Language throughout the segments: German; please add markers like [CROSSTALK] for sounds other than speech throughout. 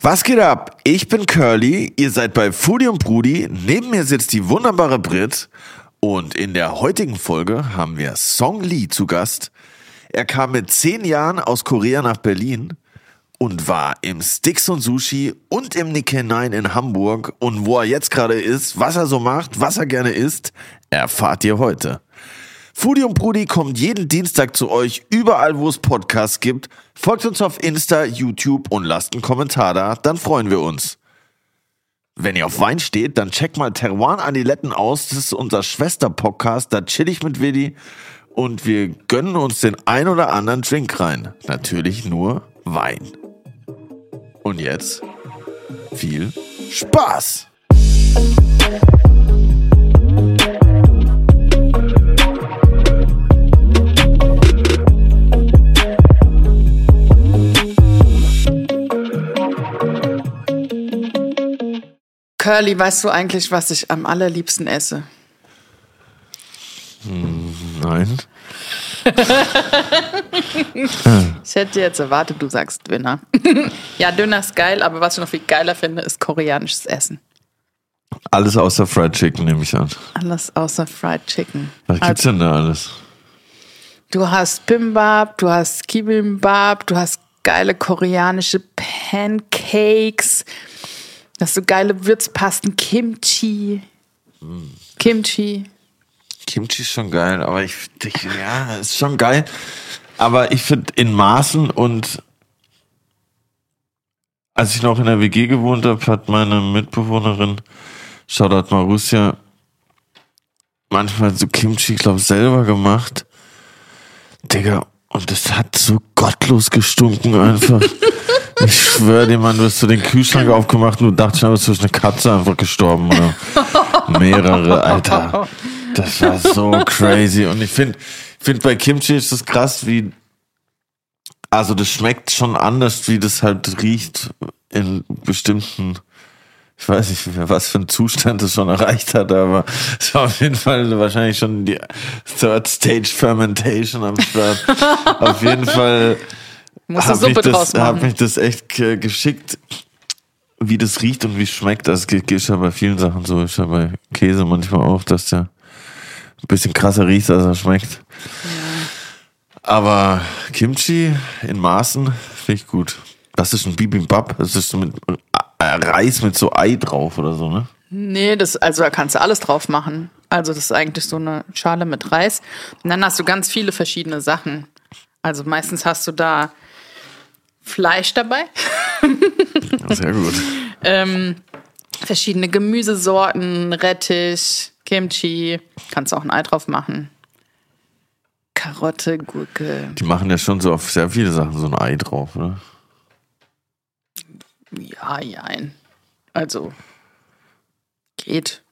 Was geht ab? Ich bin Curly, ihr seid bei Foodie und Brudi, neben mir sitzt die wunderbare Brit und in der heutigen Folge haben wir Song Lee zu Gast. Er kam mit zehn Jahren aus Korea nach Berlin und war im Sticks und Sushi und im Nikkei 9 in Hamburg und wo er jetzt gerade ist, was er so macht, was er gerne isst, erfahrt ihr heute. Foodie und Brudi kommt jeden Dienstag zu euch, überall wo es Podcasts gibt. Folgt uns auf Insta, YouTube und lasst einen Kommentar da, dann freuen wir uns. Wenn ihr auf Wein steht, dann checkt mal Teruan Adiletten aus. Das ist unser Schwester-Podcast. Da chill ich mit Willi und wir gönnen uns den ein oder anderen Drink rein. Natürlich nur Wein. Und jetzt viel Spaß! Curly, weißt du eigentlich, was ich am allerliebsten esse? Nein. [LAUGHS] Ich hätte jetzt erwartet, du sagst Döner. [LAUGHS] ja, Döner ist geil, aber was ich noch viel geiler finde, ist koreanisches Essen. Alles außer Fried Chicken nehme ich an. Alles außer Fried Chicken. Was gibt's denn da alles? Du hast Bimbab, du hast Kibimbap, du hast geile koreanische Pancakes, du hast so geile Würzpasten, Kimchi. Kimchi. Kimchi ist schon geil, aber ich, ich ja, ist schon geil. Aber ich finde in Maßen und als ich noch in der WG gewohnt habe, hat meine Mitbewohnerin, Shoutout Marussia, manchmal so Kimchi, ich glaube, selber gemacht. Digga, und das hat so gottlos gestunken einfach. [LAUGHS] ich schwöre dir, Mann, du hast so den Kühlschrank aufgemacht und du dachtest, du bist eine Katze einfach gestorben oder [LAUGHS] mehrere, Alter. Das war so crazy. Und ich finde, find bei Kimchi ist das krass, wie, also das schmeckt schon anders, wie das halt riecht in bestimmten, ich weiß nicht, was für ein Zustand es schon erreicht hat, aber es war auf jeden Fall wahrscheinlich schon die Third Stage Fermentation am Start. [LAUGHS] auf jeden Fall Habe ich, Suppe draus das- hab machen. mich das echt ge- geschickt, wie das riecht und wie es schmeckt. Das geht- ist ja bei vielen Sachen so. Ist ja bei Käse manchmal auch, dass der ein bisschen krasser riecht, als er schmeckt. Aber Kimchi in Maßen finde ich gut. Das ist ein Bibimbap. Das ist so mit äh, Reis mit so Ei drauf oder so, ne? Nee, das, also da kannst du alles drauf machen. Also das ist eigentlich so eine Schale mit Reis. Und dann hast du ganz viele verschiedene Sachen. Also meistens hast du da Fleisch dabei, Sehr gut. [LAUGHS] ähm, verschiedene Gemüsesorten, Rettich, Kimchi. Kannst auch ein Ei drauf machen. Karotte, Gurke. Die machen ja schon so auf sehr viele Sachen so ein Ei drauf, ne? Ja, jein. Also geht.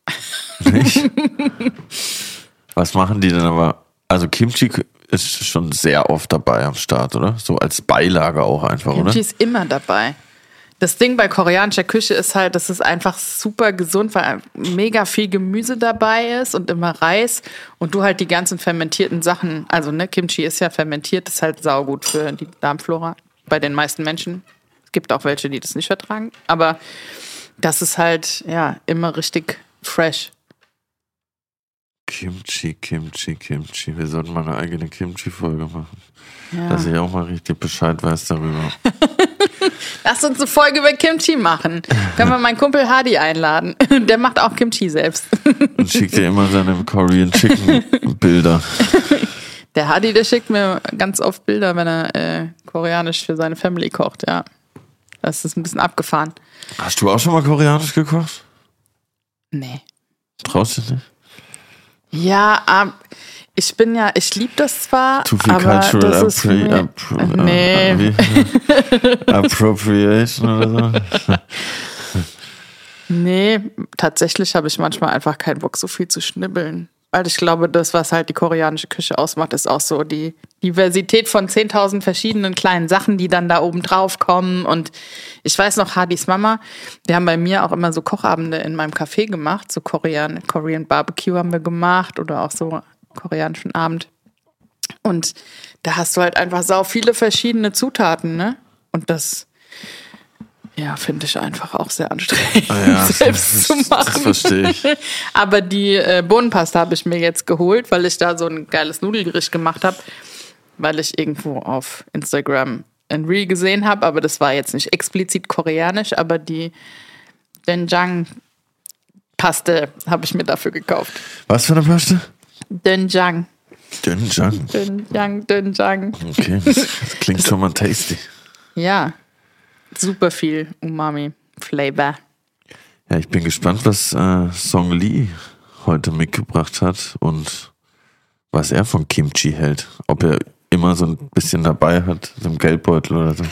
Nicht? [LAUGHS] Was machen die denn aber? Also Kimchi ist schon sehr oft dabei am Start, oder? So als Beilage auch einfach, Kimchi oder? ist immer dabei. Das Ding bei koreanischer Küche ist halt, dass es einfach super gesund, weil mega viel Gemüse dabei ist und immer Reis und du halt die ganzen fermentierten Sachen, also ne, Kimchi ist ja fermentiert, ist halt saugut für die Darmflora bei den meisten Menschen. Es gibt auch welche, die das nicht vertragen, aber das ist halt ja immer richtig fresh. Kimchi, Kimchi, Kimchi. Wir sollten mal eine eigene Kimchi-Folge machen. Ja. Dass ich auch mal richtig Bescheid weiß darüber. [LAUGHS] Lass uns eine Folge über Kimchi machen. Können wir meinen Kumpel Hadi einladen. [LAUGHS] Der macht auch Kimchi selbst. [LAUGHS] Und schickt dir immer seine Korean Chicken Bilder. Der Hadi, der schickt mir ganz oft Bilder, wenn er äh, koreanisch für seine Family kocht, ja. Das ist ein bisschen abgefahren. Hast du auch schon mal koreanisch gekocht? Nee. Traust du dich nicht? Ja, ähm, ich bin ja, ich liebe das zwar, Too viel aber Cultural das ist mir, appro Nee. äh? [LAUGHS] Appropriation oder so? Nee, tatsächlich habe ich manchmal einfach keinen Bock, so viel zu schnibbeln. Weil ich glaube, das, was halt die koreanische Küche ausmacht, ist auch so die Diversität von 10.000 verschiedenen kleinen Sachen, die dann da oben drauf kommen. Und ich weiß noch, Hadis Mama, wir haben bei mir auch immer so Kochabende in meinem Café gemacht. So Korean, Korean Barbecue haben wir gemacht oder auch so koreanischen Abend. Und da hast du halt einfach sau viele verschiedene Zutaten, ne? Und das Ja, finde ich einfach auch sehr anstrengend, Ah ja, [LAUGHS] selbst das- zu das machen. verstehe ich. [LAUGHS] Aber die äh, Bohnenpasta habe ich mir jetzt geholt, weil ich da so ein geiles Nudelgericht gemacht habe, weil ich irgendwo auf Instagram ein Reel gesehen habe, aber das war jetzt nicht explizit koreanisch, aber die Doenjang Paste habe ich mir dafür gekauft. Was für eine Paste? Doenjang, Dönjang. Doenjang, Doenjang. Okay, das klingt schon mal tasty. Ja, super viel Umami Flavor. Ja, ich bin gespannt, was äh, Song Lee heute mitgebracht hat und was er von Kimchi hält. Ob er immer so ein bisschen dabei hat, so im Geldbeutel oder so.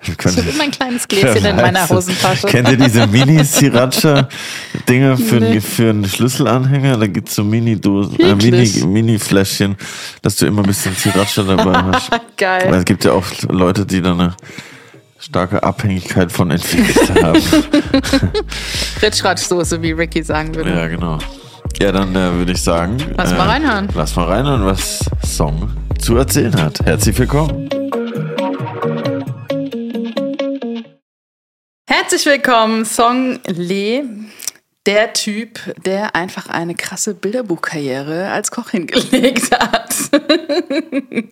Ich habe immer ein kleines Gläschen in meiner. Hosentasche. Kennt ihr diese Mini-Sriracha-Dinge [LAUGHS] für, Nee. einen- für einen Schlüsselanhänger? Da gibt's so Mini-Dosen, äh, Wirklich? Mini- Mini-Fläschchen, dass du immer ein bisschen Sriracha dabei hast. [LAUGHS] Weil Geil. es gibt ja auch Leute, die da eine starke Abhängigkeit von entwickelt [LAUGHS] haben. [LAUGHS] Ritschratschsoße, wie Ricky sagen würde. ja, genau. Ja, dann äh, würde ich sagen. Lass äh, mal reinhören. Lass mal reinhören, was Song zu erzählen hat. Herzlich willkommen. Herzlich willkommen, Song Lee. Der Typ, der einfach eine krasse Bilderbuchkarriere als Koch hingelegt hat. [LAUGHS]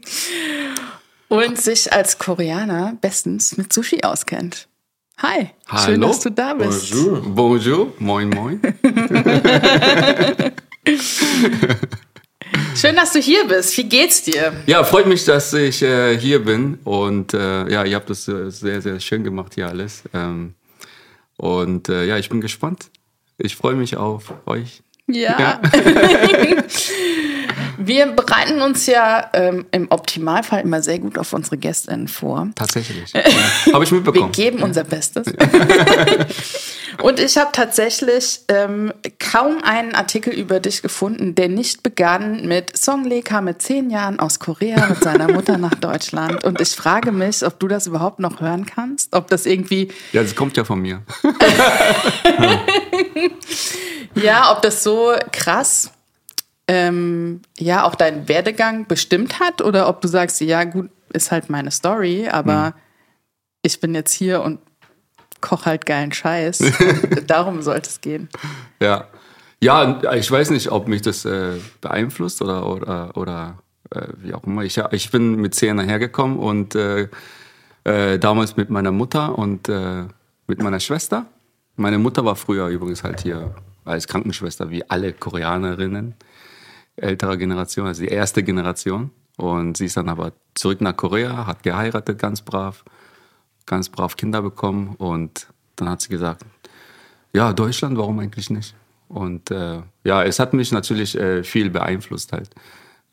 Und sich als Koreaner bestens mit Sushi auskennt. Hi, schön, dass du da bist. Bonjour. Bonjour. Moin, moin. [LAUGHS] Schön, dass du hier bist. Wie geht's dir? Ja, freut mich, dass ich äh, hier bin. Und äh, ja, ihr habt das äh, sehr, sehr schön gemacht hier alles. Ähm, und äh, ja, ich bin gespannt. Ich freue mich auf euch. Ja. [LAUGHS] [LAUGHS] Wir bereiten uns ja ähm, im Optimalfall immer sehr gut auf unsere GästInnen vor. Tatsächlich. [LAUGHS] Ja. Habe ich Wir mitbekommen. geben unser Bestes. [LAUGHS] Und ich habe tatsächlich ähm, kaum einen Artikel über dich gefunden, der nicht begann mit Song Lee kam mit zehn Jahren aus Korea mit seiner Mutter nach Deutschland. Und ich frage mich, ob du das überhaupt noch hören kannst, ob das irgendwie, Ja, das kommt ja von mir. [LAUGHS] ja, ob das so krass, ähm, ja, auch deinen Werdegang bestimmt hat oder ob du sagst, ja, gut, ist halt meine Story, aber ich bin jetzt hier und koche halt geilen Scheiß. [LAUGHS] Darum sollte es gehen. Ja. Ja, ich weiß nicht, ob mich das äh, beeinflusst oder, oder, oder äh, wie auch immer. Ich, ich bin mit zehn hergekommen und äh, äh, damals mit meiner Mutter und äh, mit meiner Schwester. Meine Mutter war früher übrigens halt hier als Krankenschwester, wie alle Koreanerinnen älterer Generation, also die erste Generation. Und sie ist dann aber zurück nach Korea, hat geheiratet, ganz brav, ganz brav Kinder bekommen. Und dann hat sie gesagt, ja, Deutschland, warum eigentlich nicht? Und äh, ja, es hat mich natürlich äh, viel beeinflusst halt,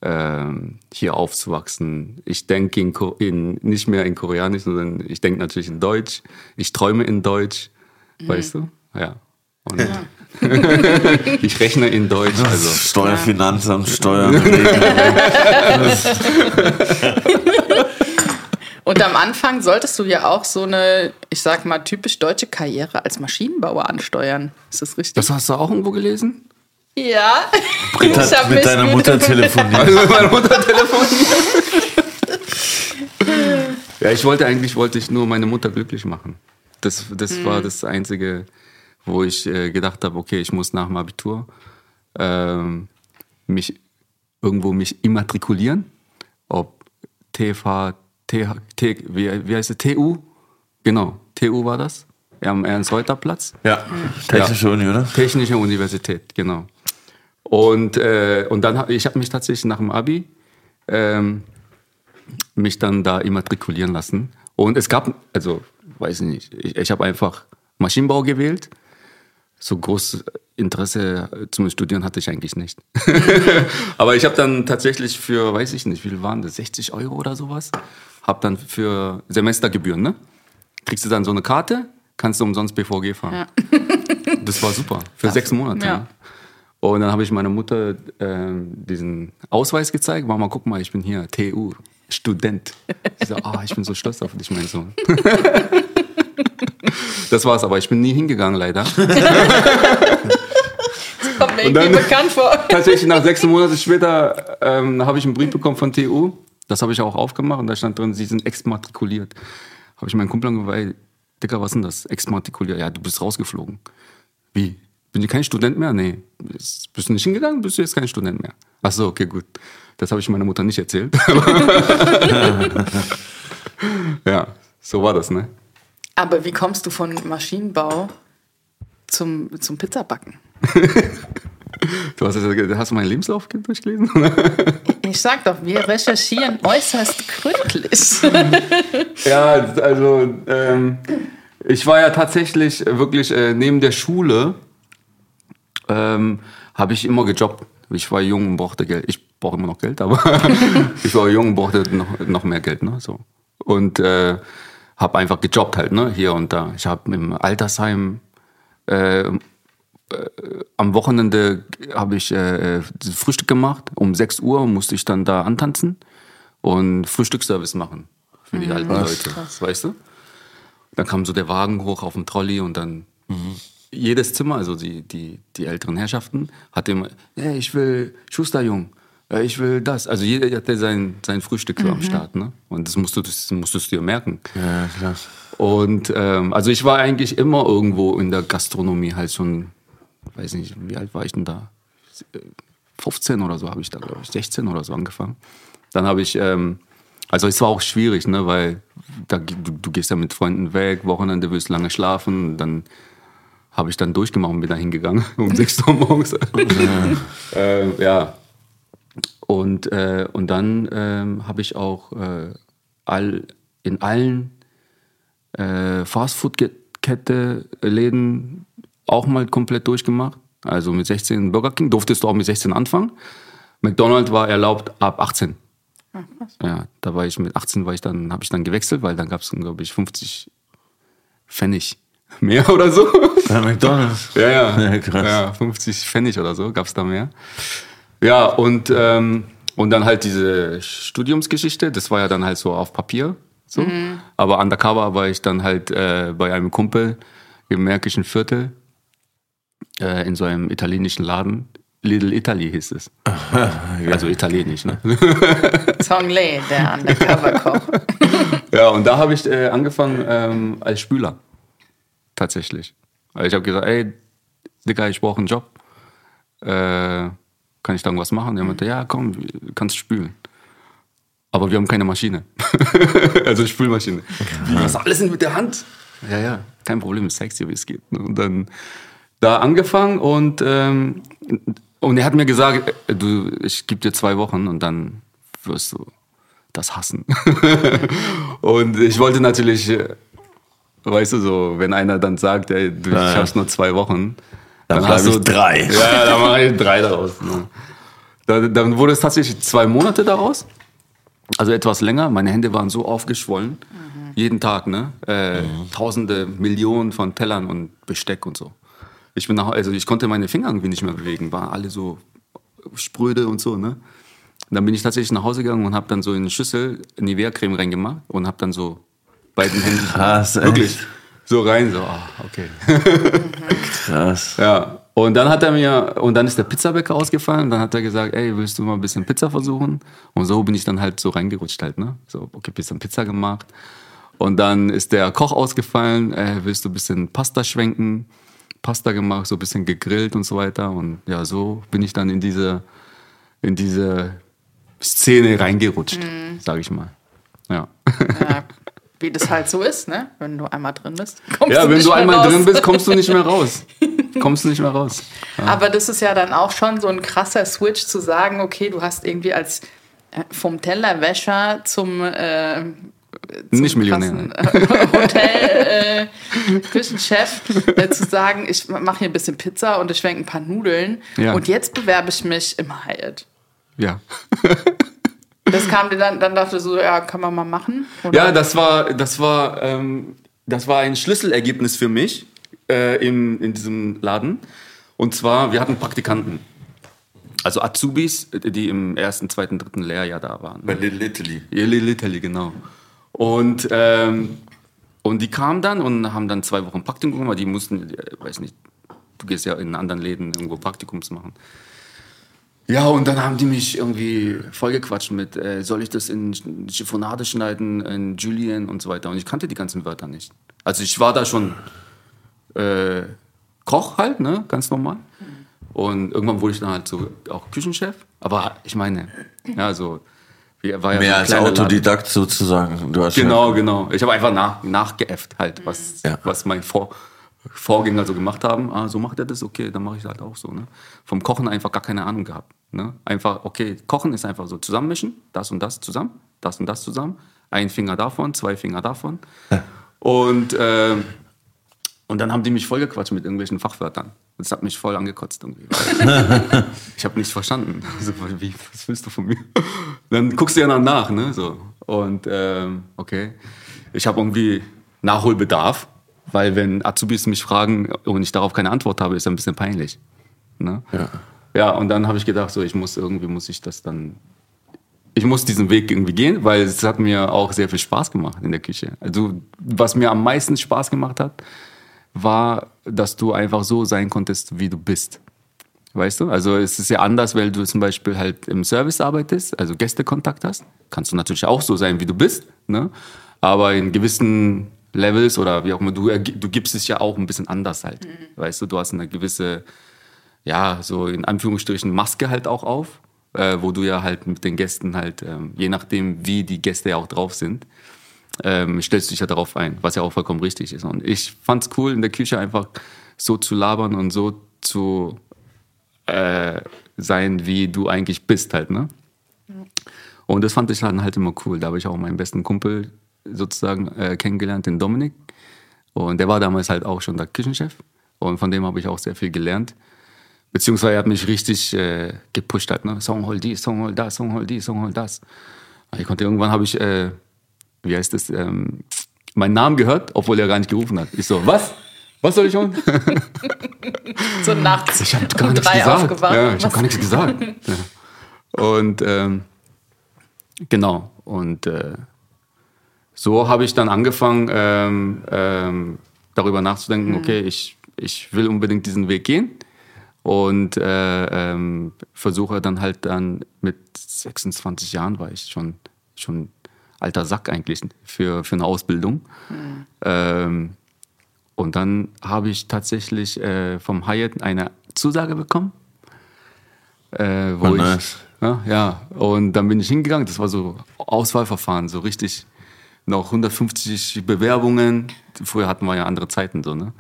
ähm, hier aufzuwachsen. Ich denke in, in, nicht mehr in Koreanisch, sondern ich denke natürlich in Deutsch. Ich träume in Deutsch, weißt du? Ja. Und [LAUGHS] ich rechne in Deutsch. Also, Steuer, Finanzamt, Steuern. [LAUGHS] Und am Anfang solltest du ja auch so eine, ich sag mal, typisch deutsche Karriere als Maschinenbauer ansteuern. Ist das richtig? das hast du auch irgendwo gelesen? ja. Mit, Ich hab mit deiner [LAUGHS] Mutter telefoniert. Also mit meiner Mutter telefoniert. ja, ich wollte eigentlich wollte ich nur meine Mutter glücklich machen. Das, das war das Einzige, wo ich äh, gedacht habe, okay, ich muss nach dem Abitur ähm, mich irgendwo mich immatrikulieren. Ob TV, TH, T, wie, wie heißt es, TU? Genau, TU war das. Am Ernst-Reuter-Platz. Ja, Technische Uni, oder? Technische Universität, genau. Und, äh, und dann habe ich habe mich tatsächlich nach dem Abi ähm, mich dann da immatrikulieren lassen. Und es gab, also weiß ich nicht, ich, ich habe einfach Maschinenbau gewählt. So großes Interesse äh, zum Studieren hatte ich eigentlich nicht. [LAUGHS] Aber ich habe dann tatsächlich für, weiß ich nicht, wie viel waren das, 60 Euro oder sowas, habe dann für Semestergebühren, ne? Kriegst du dann so eine Karte, kannst du umsonst BVG fahren. [LAUGHS] Das war super, für sechs Monate. Ja. Ne? Und dann habe ich meiner Mutter ähm, diesen Ausweis gezeigt. Mama, guck mal, ich bin hier, TU, Student. Sie so, ah, ich bin so stolz auf dich, mein Sohn. [LAUGHS] das war's, aber ich bin nie hingegangen, leider. Kommt mir irgendwie bekannt vor. Tatsächlich nach sechs Monaten später ähm, habe ich einen Brief bekommen von TU. Das habe ich auch aufgemacht und da stand drin, sie sind exmatrikuliert. Habe ich meinen Kumpel ey, Dicker, was ist denn das? Exmatrikulier. Ja, du bist rausgeflogen. Wie? Bin ich kein Student mehr? Nee. Bist du nicht hingegangen? Bist du jetzt kein Student mehr? Ach so, okay, gut. Das habe ich meiner Mutter nicht erzählt. [LAUGHS] ja, so war das, ne? Aber wie kommst du von Maschinenbau zum, zum Pizzabacken? [LAUGHS] Du hast, hast du meinen Lebenslauf durchgelesen? [LAUGHS] Ich sag doch, wir recherchieren äußerst gründlich. [LAUGHS] ja, also ähm, ich war ja tatsächlich wirklich äh, neben der Schule ähm, habe ich immer gejobbt. Ich war jung und brauchte Geld. Ich brauche immer noch Geld, aber ich war jung und brauchte noch, noch mehr Geld. Ne? So. Und äh, habe einfach gejobbt halt, ne? hier und da. Ich habe im Altersheim äh, am Wochenende habe ich äh, Frühstück gemacht. Um 6 Uhr musste ich dann da antanzen und Frühstücksservice machen für die alten Leute. Weißt du? Dann kam so der Wagen hoch auf dem Trolley und dann jedes Zimmer, also die, die, die älteren Herrschaften, hat immer, hey, ich will Schusterjung, ja, ich will das. Also jeder hatte sein, sein Frühstück so am Start. Ne? Und das musst, du, das musstest du dir merken. Ja, klar. Und ähm, also ich war eigentlich immer irgendwo in der Gastronomie halt schon, weiß nicht, wie alt war ich denn da? 15 oder so habe ich da, glaube ich, 16 oder so angefangen. Dann habe ich, ähm, also es war auch schwierig, ne, weil da, du, du gehst ja mit Freunden weg, Wochenende willst lange schlafen, dann habe ich dann durchgemacht und bin da hingegangen [LAUGHS] um 6 Uhr morgens. äh, ja. [LAUGHS] Und, äh, und dann ähm, habe ich auch äh, all, in allen äh, Fastfood-Kette-Läden auch mal komplett durchgemacht. Also mit 16 Burger King durftest du auch mit 16 anfangen. McDonald's war erlaubt ab 18. Ja, da war ich mit 18 war ich dann, habe ich dann gewechselt, weil dann gab es, glaube ich, 50 Pfennig [LAUGHS] mehr oder so. Bei McDonalds. Ja, ja. [LAUGHS] Ja, krass. Ja, 50 Pfennig oder so gab es da mehr. Ja, und, ähm, und dann halt diese Studiumsgeschichte, das war ja dann halt so auf Papier. So. Aber undercover war ich dann halt äh, bei einem Kumpel im Märkischen Viertel äh, in so einem italienischen Laden. Little Italy hieß es. [LAUGHS] Also italienisch, ne? [LAUGHS] Song Lee, der Undercover-Koch. [LAUGHS] Ja, und da habe ich äh, angefangen ähm, als Spüler. Tatsächlich. Also ich habe gesagt, ey, Digga, ich brauche einen Job. Äh, kann ich da irgendwas machen? Er meinte, ja, komm, kannst spülen. Aber wir haben keine Maschine. [LAUGHS] also Spülmaschine. Wie, was alles mit der Hand? Ja, ja, kein Problem, ich zeig's dir, wie es geht. Und dann da angefangen und, ähm, und er hat mir gesagt, äh, du, ich gebe dir zwei Wochen und dann wirst du das hassen. [LAUGHS] und ich wollte natürlich, äh, weißt du so, wenn einer dann sagt, ey, du, ich hab's nur zwei Wochen, Dann dann hast ich du drei. [LAUGHS] Ja, dann mache ich drei daraus. Ne? Dann, dann wurde es tatsächlich zwei Monate daraus. Also etwas länger. Meine Hände waren so aufgeschwollen. Jeden Tag, ne? Äh, Tausende, Millionen von Tellern und Besteck und so. Ich bin nach, also ich konnte meine Finger irgendwie nicht mehr bewegen, waren alle so spröde und so, ne? Und dann bin ich tatsächlich nach Hause gegangen und habe dann so in eine Schüssel Nivea-Creme reingemacht und habe dann so beiden Händen Krass, echt? So rein, so, ah, okay. [LAUGHS] Krass. Ja, und dann hat er mir, und dann ist der Pizzabäcker ausgefallen, dann hat er gesagt, ey, willst du mal ein bisschen Pizza versuchen? Und so bin ich dann halt so reingerutscht halt, ne? So, okay, bisschen Pizza gemacht. Und dann ist der Koch ausgefallen, ey, willst du ein bisschen Pasta schwenken? Pasta gemacht, so ein bisschen gegrillt und so weiter. Und ja, so bin ich dann in diese, in diese Szene reingerutscht, sag ich mal. Ja. Ja, wie das halt so ist, ne? Wenn du einmal drin bist. [LAUGHS] kommst Ja, wenn nicht du einmal raus. drin bist, kommst du nicht mehr raus. [LAUGHS] Kommst du nicht mehr raus. Aber das ist ja dann auch schon so ein krasser Switch zu sagen, okay, du hast irgendwie als äh, vom Tellerwäscher zum, äh, zum Nicht Millionär. äh, [LAUGHS] Hotel äh, Küchenchef äh, zu sagen, ich mache hier ein bisschen Pizza und ich schwenke ein paar Nudeln Ja. und jetzt bewerbe ich mich im Hyatt. Ja. Das kam dir dann, dann dachte so, ja, kann man mal machen. Oder? Ja, das war, das war, ähm, das war ein Schlüsselergebnis für mich äh, im, in diesem Laden. Und zwar, wir hatten Praktikanten. Also Azubis, die im ersten, zweiten, dritten Lehrjahr da waren. Bei Little Italy. Ja, Little Italy, genau. Und, ähm, und die kamen dann und haben dann zwei Wochen Praktikum gemacht. Die mussten, äh, weiß nicht, du gehst ja in anderen Läden irgendwo Praktikums machen. Ja, und dann haben die mich irgendwie vollgequatscht mit, äh, soll ich das in Chiffonade schneiden, in Julian und so weiter. Und ich kannte die ganzen Wörter nicht. Also ich war da schon äh, Koch halt, ne, ganz normal. Und irgendwann wurde ich dann halt so auch Küchenchef. Aber ich meine, ja, so ja Mehr als kleiner Laden. Autodidakt sozusagen. Genau, genau. Ich habe einfach nach, nachgeäfft halt, was, Ja. was mein Vor Vorgänger so gemacht haben. Ah, so macht er das, okay, dann mache ich halt auch so. Ne? Vom Kochen einfach gar keine Ahnung gehabt. Ne? Einfach, okay, Kochen ist einfach so zusammenmischen, das und das zusammen, das und das zusammen. Ein Finger davon, zwei Finger davon. Und, ähm, und dann haben die mich vollgequatscht mit irgendwelchen Fachwörtern. Das hat mich voll angekotzt irgendwie. [LAUGHS] ich habe nichts verstanden. So, wie, was willst du von mir? Dann guckst du ja dann nach, ne? So. Und ähm, okay, ich habe irgendwie Nachholbedarf, weil wenn Azubis mich fragen und ich darauf keine Antwort habe, ist das ein bisschen peinlich. Ne? Ja. Ja, und dann habe ich gedacht, so ich muss irgendwie muss ich das dann ich muss diesen Weg irgendwie gehen, weil es hat mir auch sehr viel Spaß gemacht in der Küche. Also was mir am meisten Spaß gemacht hat, war, dass du einfach so sein konntest, wie du bist. Weißt du? Also es ist ja anders, weil du zum Beispiel halt im Service arbeitest, also Gästekontakt hast. Kannst du natürlich auch so sein, wie du bist. Ne? Aber in gewissen Levels oder wie auch immer, du, du gibst es ja auch ein bisschen anders halt. Weißt du, du hast eine gewisse, ja, so in Anführungsstrichen Maske halt auch auf, äh, wo du ja halt mit den Gästen halt, ähm, je nachdem, wie die Gäste ja auch drauf sind, ähm, stellst du dich ja darauf ein, was ja auch vollkommen richtig ist. Und ich fand's cool, in der Küche einfach so zu labern und so zu äh, sein, wie du eigentlich bist halt, ne? Und das fand ich dann halt immer cool. Da habe ich auch meinen besten Kumpel sozusagen äh, kennengelernt, den Dominik. Und der war damals halt auch schon der Küchenchef. Und von dem habe ich auch sehr viel gelernt. Beziehungsweise er hat mich richtig äh, gepusht halt, ne? Song hol dies, Song hol das, Song hol dies, Song hol das. Ich konnte irgendwann habe ich, äh, wie heißt das, ähm, meinen Namen gehört, obwohl er gar nicht gerufen hat. Ich so, was? Was soll ich holen? [LAUGHS] So nachts Ich habe gar um nichts gesagt. Ja, ich habe gar nichts gesagt. [LAUGHS] Ja. Und ähm, genau. Und äh, so habe ich dann angefangen, ähm, ähm, darüber nachzudenken, okay, ich, ich will unbedingt diesen Weg gehen. Und äh, ähm, versuche dann halt dann mit 26 Jahren war ich schon, schon alter Sack eigentlich für, für eine Ausbildung. Ähm, und dann habe ich tatsächlich äh, vom Hyatt eine Zusage bekommen. Äh, wo Oh, ich, nice. ja, ja, und dann bin ich hingegangen. Das war so Auswahlverfahren, so richtig noch 150 Bewerbungen. Früher hatten wir ja andere Zeiten so, ne?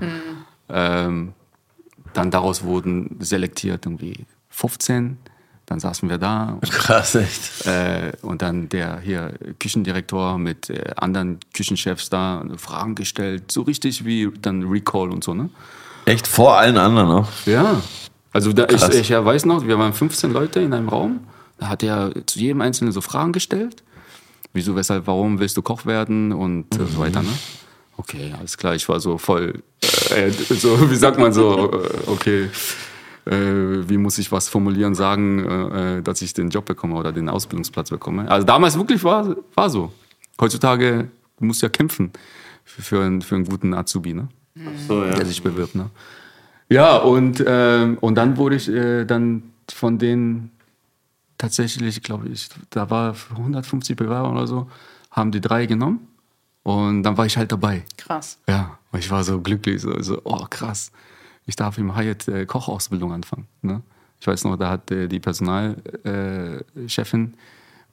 Ähm, dann daraus wurden selektiert irgendwie 15. Dann saßen wir da Krass, echt. äh, und dann der hier Küchendirektor mit äh, anderen Küchenchefs da Fragen gestellt, so richtig wie dann Recall und so, ne? Echt vor allen anderen noch. Ja. Also da, ich, ich ja, weiß noch, wir waren 15 Leute in einem Raum. Da hat er zu jedem Einzelnen so Fragen gestellt. Wieso, weshalb, warum willst du Koch werden und äh, so weiter, ne? Okay, alles klar, ich war so voll, äh, so, [LAUGHS] wie sagt man so, äh, okay, äh, wie muss ich was formulieren, sagen, äh, äh, dass ich den Job bekomme oder den Ausbildungsplatz bekomme. Also damals wirklich war, war so. Heutzutage muss ja kämpfen für, für, einen, für einen guten Azubi, ne? So, ja. der sich bewirbt. Ne? Ja, und, ähm, und dann wurde ich äh, dann von denen tatsächlich, glaube ich, da war 150 Bewerber oder so, haben die drei genommen und dann war ich halt dabei. Krass. Ja, und ich war so glücklich, so, so oh krass, ich darf im Hyatt äh, Kochausbildung anfangen. Ne? Ich weiß noch, da hat äh, die Personalchefin äh,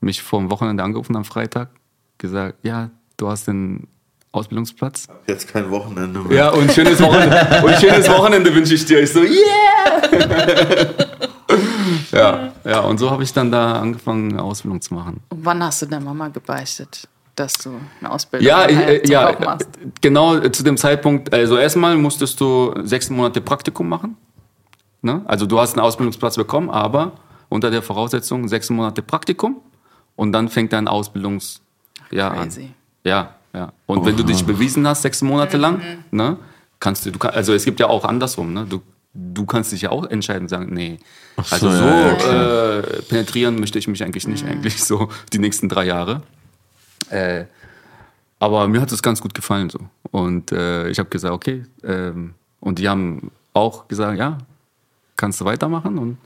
mich vor dem Wochenende angerufen am Freitag, gesagt, ja, du hast den Ausbildungsplatz. Jetzt kein Wochenende mehr. Ja, und schönes Wochenende, [LAUGHS] und schönes Wochenende wünsche ich dir. Ich so, yeah! [LAUGHS] [LAUGHS] ja, ja, und so habe ich dann da angefangen, eine Ausbildung zu machen. Und wann hast du der Mama gebeichtet, dass du eine Ausbildung Ja, ich, äh, zum ja Koch machst? genau äh, zu dem Zeitpunkt, also erstmal musstest du sechs Monate Praktikum machen. Ne? Also du hast einen Ausbildungsplatz bekommen, aber unter der Voraussetzung sechs Monate Praktikum und dann fängt dein Ausbildungsjahr an. Ja, ja. Und wenn du dich bewiesen hast, sechs Monate lang, ne, kannst du, du kann, also es gibt ja auch andersrum, ne? Du, du kannst dich ja auch entscheiden und sagen, nee, also so, so ja, ja, äh, penetrieren möchte ich mich eigentlich nicht, eigentlich so die nächsten drei Jahre. Äh, aber mir hat es ganz gut gefallen so. Und äh, ich habe gesagt, okay. Ähm, und die haben auch gesagt, ja, kannst du weitermachen. Und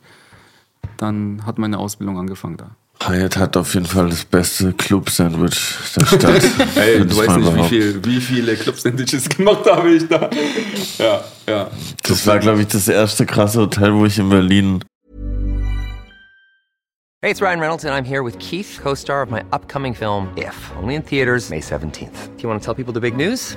dann hat meine Ausbildung angefangen da. Hyatt hat auf jeden Fall das beste Club-Sandwich der Stadt. [LAUGHS] Ey, du ich weißt nicht, wie, viel, wie viele Club-Sandwiches [LAUGHS] gemacht habe ich da. Ja, ja. Das war, glaube ich, das erste krasse Hotel, wo ich in Berlin Hey, it's Ryan Reynolds, and I'm here with Keith, co star of my upcoming film, If, only in theaters, May 17th. Do you want to tell people the big news?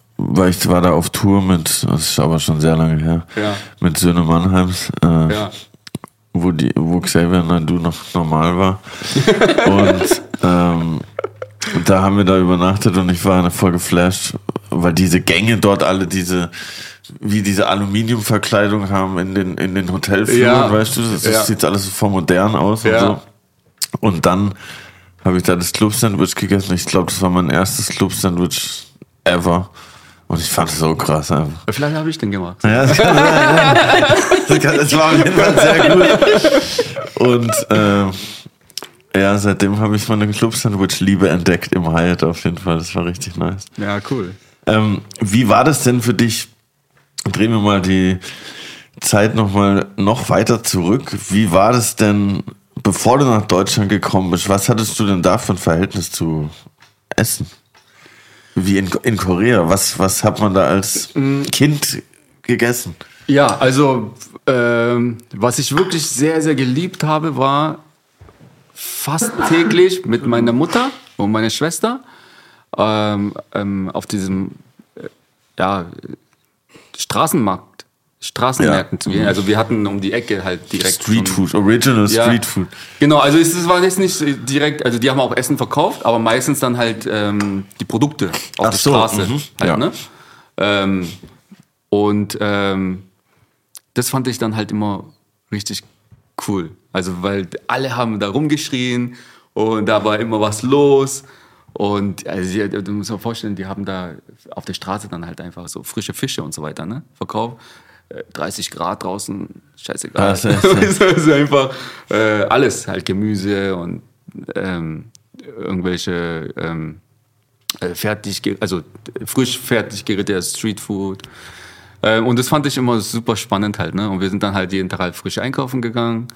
weil ich war da auf Tour mit, das ist aber schon sehr lange her, Ja. mit Söhne Mannheims, äh, Ja. wo, die, wo Xavier Naidu noch normal war. [LAUGHS] und ähm, da haben wir da übernachtet und ich war voll geflasht, weil diese Gänge dort alle diese wie diese Aluminiumverkleidung haben in den, in den Hotelfluren, Ja. weißt du, das, das Ja. sieht alles so modern aus und so. Und dann habe ich da das Club-Sandwich gegessen. Ich glaube, das war mein erstes Club-Sandwich ever. Und ich fand es so krass einfach. Vielleicht habe ich den gemacht. Ja, das, kann sein, das, kann, das war auf jeden Fall sehr gut. Und ähm, ja, seitdem habe ich meine Club-Sandwich-Liebe entdeckt im Hyatt auf jeden Fall. Das war richtig nice. Ja, cool. Ähm, wie war das denn für dich? Drehen wir mal die Zeit noch mal noch weiter zurück. Wie war das denn, bevor du nach Deutschland gekommen bist? Was hattest du denn da für ein Verhältnis zu Essen? Wie in, in Korea? Was, was hat man da als Kind gegessen? Ja, also ähm, was ich wirklich sehr, sehr geliebt habe, war fast täglich mit meiner Mutter und meiner Schwester ähm, ähm, auf diesem äh, ja, Straßenmarkt, Straßenmärkten Ja. zu gehen. Also wir hatten um die Ecke halt direkt Street schon- Food, Original Ja. Street Food. Genau, also es, es war jetzt nicht direkt, also die haben auch Essen verkauft, aber meistens dann halt ähm, die Produkte auf Ach der so, Straße. mhm, Halt, ja. ne? ähm, und ähm, das fand ich dann halt immer richtig cool. Also weil alle haben da rumgeschrien und da war immer was los. Und also, du musst dir vorstellen, die haben da auf der Straße dann halt einfach so frische Fische und so weiter, ne? Verkauft. Äh, 30 Grad draußen, scheißegal. Ah, [LAUGHS] das ist- ja. es ist einfach äh, alles, halt Gemüse und ähm, irgendwelche ähm, äh, fertig, also frisch fertig gerätetes Streetfood. Ähm, und das fand ich immer super spannend halt, ne? Und wir sind dann halt jeden Tag halt frisch einkaufen gegangen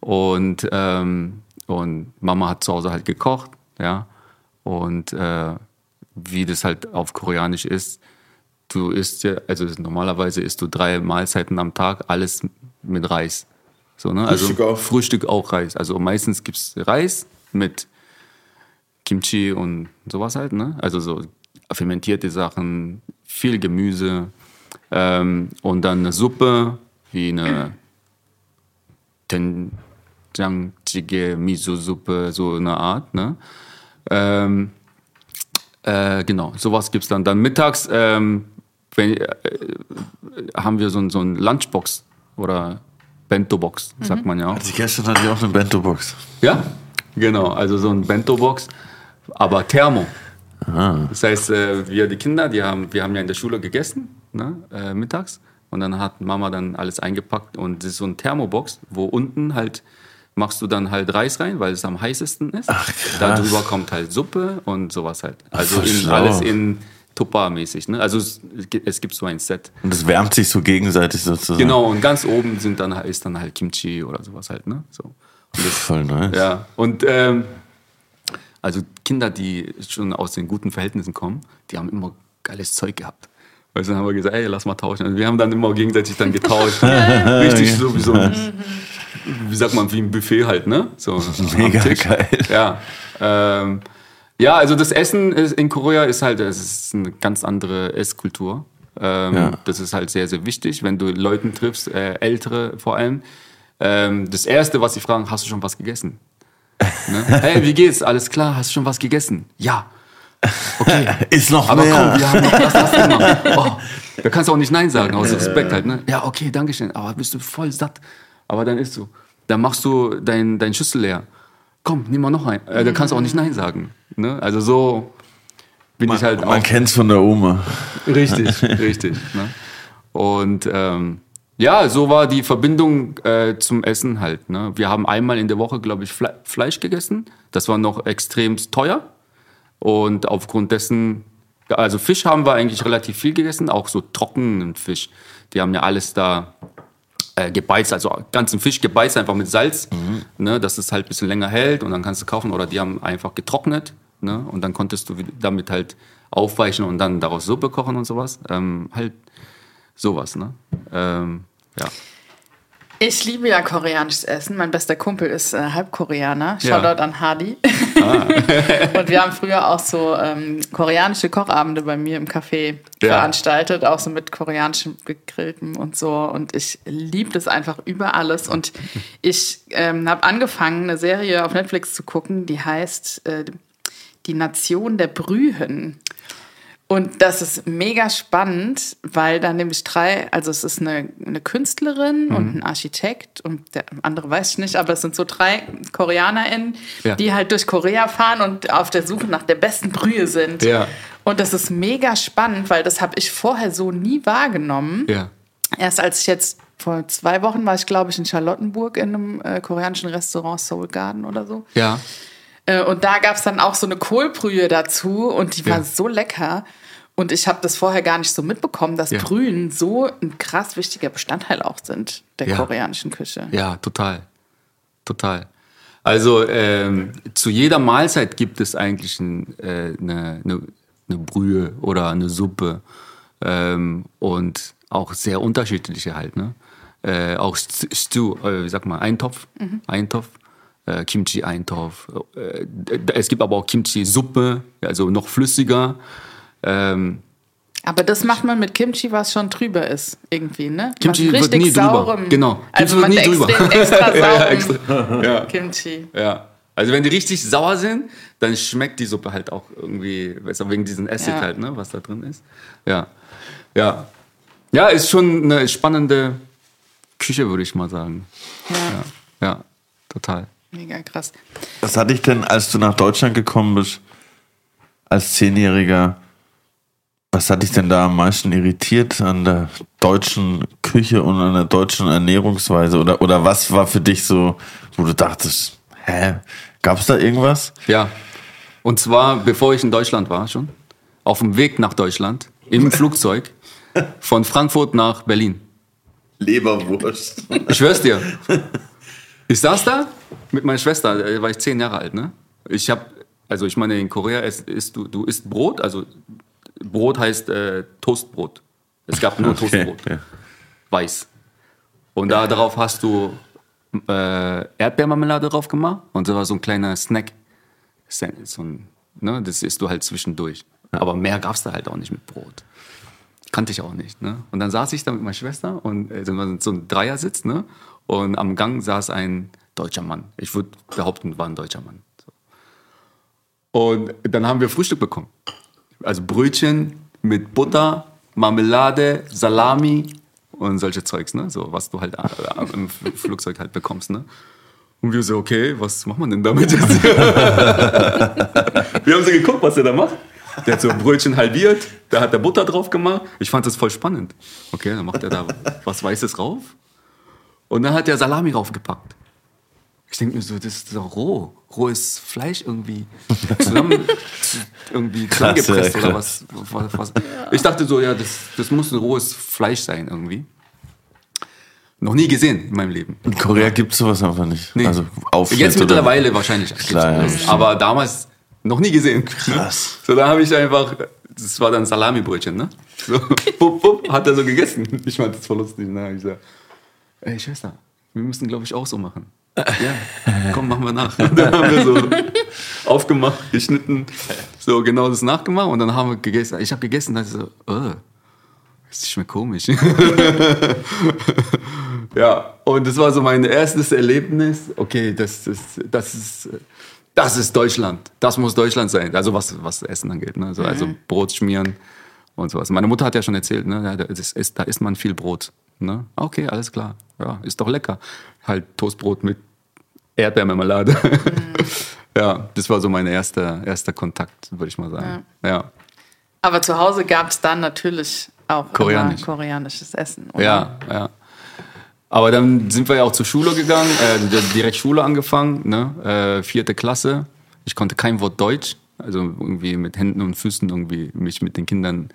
und ähm, und Mama hat zu Hause halt gekocht, ja. Und äh, wie das halt auf Koreanisch ist, du isst ja, also normalerweise isst du drei Mahlzeiten am Tag, alles mit Reis. So, ne? Also Frühstück auch? Frühstück auch Reis. Also meistens gibt es Reis mit Kimchi und sowas halt, ne? Also so fermentierte Sachen, viel Gemüse ähm, und dann eine Suppe wie eine Tenjang-Jjigae, Miso-Suppe, so eine Art, ne? Ähm, äh, genau, sowas gibt's dann. Dann mittags ähm, wenn, äh, haben wir so ein, so ein Lunchbox oder Bento-Box, sagt man ja auch. Also gestern hatte ich auch eine Bento-Box. Ja, genau. Also so ein Bento-Box, aber Thermo. Das heißt, äh, wir die Kinder, die haben, wir haben ja in der Schule gegessen, ne, äh, mittags. Und dann hat Mama dann alles eingepackt und das ist so ein Thermobox, wo unten halt machst du dann halt Reis rein, weil es am heißesten ist. Ach, krass. Darüber kommt halt Suppe und sowas halt. Also in, alles in Tupper-mäßig. Ne? Also es, es gibt- so ein Set. Und es wärmt sich so gegenseitig sozusagen. Genau, und ganz oben sind dann, ist dann halt Kimchi oder sowas halt. Ne? So. Und das, Voll nice. ja, und ähm, also Kinder, die schon aus den guten Verhältnissen kommen, die haben immer geiles Zeug gehabt. Weißt du, dann haben wir gesagt, ey, lass mal tauschen. Und wir haben dann immer gegenseitig dann getauscht. [LAUGHS] Richtig so wie so ein, wie sagt man, wie ein Buffet halt, ne? So [LAUGHS] Mega geil. Ja. Ähm, ja, also das Essen in Korea ist halt, es ist eine ganz andere Esskultur. Ähm, Ja. Das ist halt sehr, sehr wichtig, wenn du Leuten triffst, äh, Ältere vor allem. Ähm, das Erste, was sie fragen, hast du schon was gegessen? Ne? [LAUGHS] Hey, wie geht's? Alles klar, hast du schon was gegessen? Ja. Okay. [LAUGHS] Ist noch Aber mehr. komm, wir haben noch das, das gemacht. Oh, da kannst du auch nicht Nein sagen, aus Respekt halt, ne? Ja, okay, danke schön. Aber bist du voll satt. Aber dann isst du. Dann machst du dein, dein Schüssel leer. Komm, nimm mal noch ein. Äh, da kannst du auch nicht Nein sagen. Ne? Also so bin Man, ich halt man auch. kennt's von der Oma. Richtig, [LAUGHS] richtig. Ne? Und ähm, ja, so war die Verbindung äh, zum Essen halt. Ne? Wir haben einmal in der Woche, glaube ich, Fle Fleisch gegessen. Das war noch extrem teuer. Und aufgrund dessen, also Fisch haben wir eigentlich relativ viel gegessen, auch so trockenen Fisch. Die haben ja alles da äh, gebeizt, also ganzen Fisch gebeizt, einfach mit Salz, ne, dass es halt ein bisschen länger hält und dann kannst du kaufen. Oder die haben einfach getrocknet ne, und dann konntest du damit halt aufweichen und dann daraus Suppe kochen und sowas. Ähm, halt sowas, ne? Ähm, ja. Ich liebe ja koreanisches Essen. Mein bester Kumpel ist äh, Halbkoreaner. Ja. Shoutout an Hardy. [LAUGHS] und wir haben früher auch so ähm, koreanische Kochabende bei mir im Café Ja. veranstaltet, auch so mit koreanischem gegrilltem und so. Und ich liebe das einfach über alles. Und [LAUGHS] ich ähm, habe angefangen, eine Serie auf Netflix zu gucken, die heißt äh, Die Nation der Brühen. Und das ist mega spannend, weil da nämlich drei, also es ist eine, eine Künstlerin Mhm. und ein Architekt und der andere weiß ich nicht, aber es sind so drei KoreanerInnen, Ja. die halt durch Korea fahren und auf der Suche nach der besten Brühe sind. Ja. Und das ist mega spannend, weil das habe ich vorher so nie wahrgenommen. Ja. Erst als ich jetzt vor zwei Wochen war ich, glaube ich, in Charlottenburg in einem äh, koreanischen Restaurant Soul Garden oder so. Ja. Äh, Und da gab es dann auch so eine Kohlbrühe dazu und die war so lecker. Und ich habe das vorher gar nicht so mitbekommen, dass Ja. Brühen so ein krass wichtiger Bestandteil auch sind der Ja. koreanischen Küche. Ja, total. Total. Also ähm, zu jeder Mahlzeit gibt es eigentlich ein, äh, eine, eine, eine Brühe oder eine Suppe ähm, und auch sehr unterschiedliche halt. Ne? Äh, auch St- Stew, äh, wie sag mal, Eintopf, Eintopf, äh, Kimchi-Eintopf. Äh, es gibt aber auch Kimchi-Suppe, also noch flüssiger. Ähm, Aber das macht man mit Kimchi, was schon drüber ist, irgendwie, ne? Kimchi Was wird nie drüber. saurem, Genau. Also Kimchi man wird nie drüber. extra [LAUGHS] Ja, saurem extra. [LAUGHS] Ja. Kimchi. Ja. Also wenn die richtig sauer sind, dann schmeckt die Suppe halt auch irgendwie besser wegen diesem Essig Ja. halt, ne, was da drin ist. Ja. Ja. Ja, ist schon eine spannende Küche, würde ich mal sagen. Ja. Ja. Ja, total. Mega krass. Was hat dich denn, als du nach Deutschland gekommen bist, als Zehnjähriger, was hat dich denn da am meisten irritiert an der deutschen Küche und an der deutschen Ernährungsweise? Oder, oder was war für dich so, wo du dachtest, hä, gab's da irgendwas? Ja. Und zwar, bevor ich in Deutschland war schon, auf dem Weg nach Deutschland, im [LAUGHS] Flugzeug, von Frankfurt nach Berlin. Leberwurst. Ich schwör's dir. Ich saß da mit meiner Schwester, da war ich zehn Jahre alt, ne? Ich hab, also ich meine, in Korea isst, isst du, du isst Brot, also Brot heißt äh, Toastbrot. Es gab nur [LAUGHS] Toastbrot. ja. Weiß. Und da darauf hast du äh, Erdbeermarmelade drauf gemacht und so war so ein kleiner Snack. So ein, ne, das isst du halt zwischendurch. Aber mehr gab's da halt auch nicht mit Brot. Kannte ich auch nicht. Ne? Und dann saß ich da mit meiner Schwester und äh, so so ein Dreiersitz, ne? Und am Gang saß ein deutscher Mann. Ich würde behaupten, war ein deutscher Mann. So. Und dann haben wir Frühstück bekommen. Also Brötchen mit Butter, Marmelade, Salami und solche Zeugs, ne? So, was du halt äh, im Flugzeug halt bekommst, ne? Und wir so, okay, was macht man denn damit jetzt? [LAUGHS] wir haben so geguckt, was er da macht. Der hat so Brötchen halbiert, da hat er Butter drauf gemacht. Ich fand das voll spannend. Okay, dann macht er da was Weißes drauf. Und dann hat er Salami raufgepackt. Ich denke mir so, das ist doch roh. Rohes Fleisch irgendwie zusammen, zu- [LAUGHS] irgendwie zusammengepresst oder was, was, was. Ich dachte so, ja, das, das muss ein rohes Fleisch sein irgendwie. Noch nie gesehen in meinem Leben. In Korea gibt's sowas einfach nicht. Nee. Also Aufschnitt Jetzt oder- mittlerweile wahrscheinlich. Klar, ja, aber damals noch nie gesehen. Krass. So, da habe ich einfach, das war dann Salami-Brötchen, ne? So, bup, bup, hat er so gegessen. Ich fand das voll lustig. Ne? Ich so, ey Schwester, wir müssen glaube ich auch so machen. Ja, komm, machen wir nach. Und [LAUGHS] dann haben wir so aufgemacht, geschnitten, so genau das nachgemacht und dann haben wir gegessen. Ich habe gegessen, dann so, oh, das schmeckt komisch. [LAUGHS] ja, und das war so mein erstes Erlebnis. Okay, das, das, das, ist, das ist Deutschland. Das muss Deutschland sein. Also was, was Essen angeht. Ne? Also, also Brot schmieren und sowas. Meine Mutter hat ja schon erzählt, ne? das ist, da isst man viel Brot. Ne? Okay, alles klar. Ja, ist doch lecker. Halt Toastbrot mit Erdbeermarmelade. [LAUGHS] ja, das war so mein erster, erster Kontakt, würde ich mal sagen. Ja. Aber zu Hause gab es dann natürlich auch Koreanisch. koreanisches Essen. Oder? Ja, ja. Aber dann sind wir ja auch zur Schule gegangen, äh, direkt Schule angefangen, ne? äh, vierte Klasse. Ich konnte kein Wort Deutsch, also irgendwie mit Händen und Füßen irgendwie mich mit den Kindern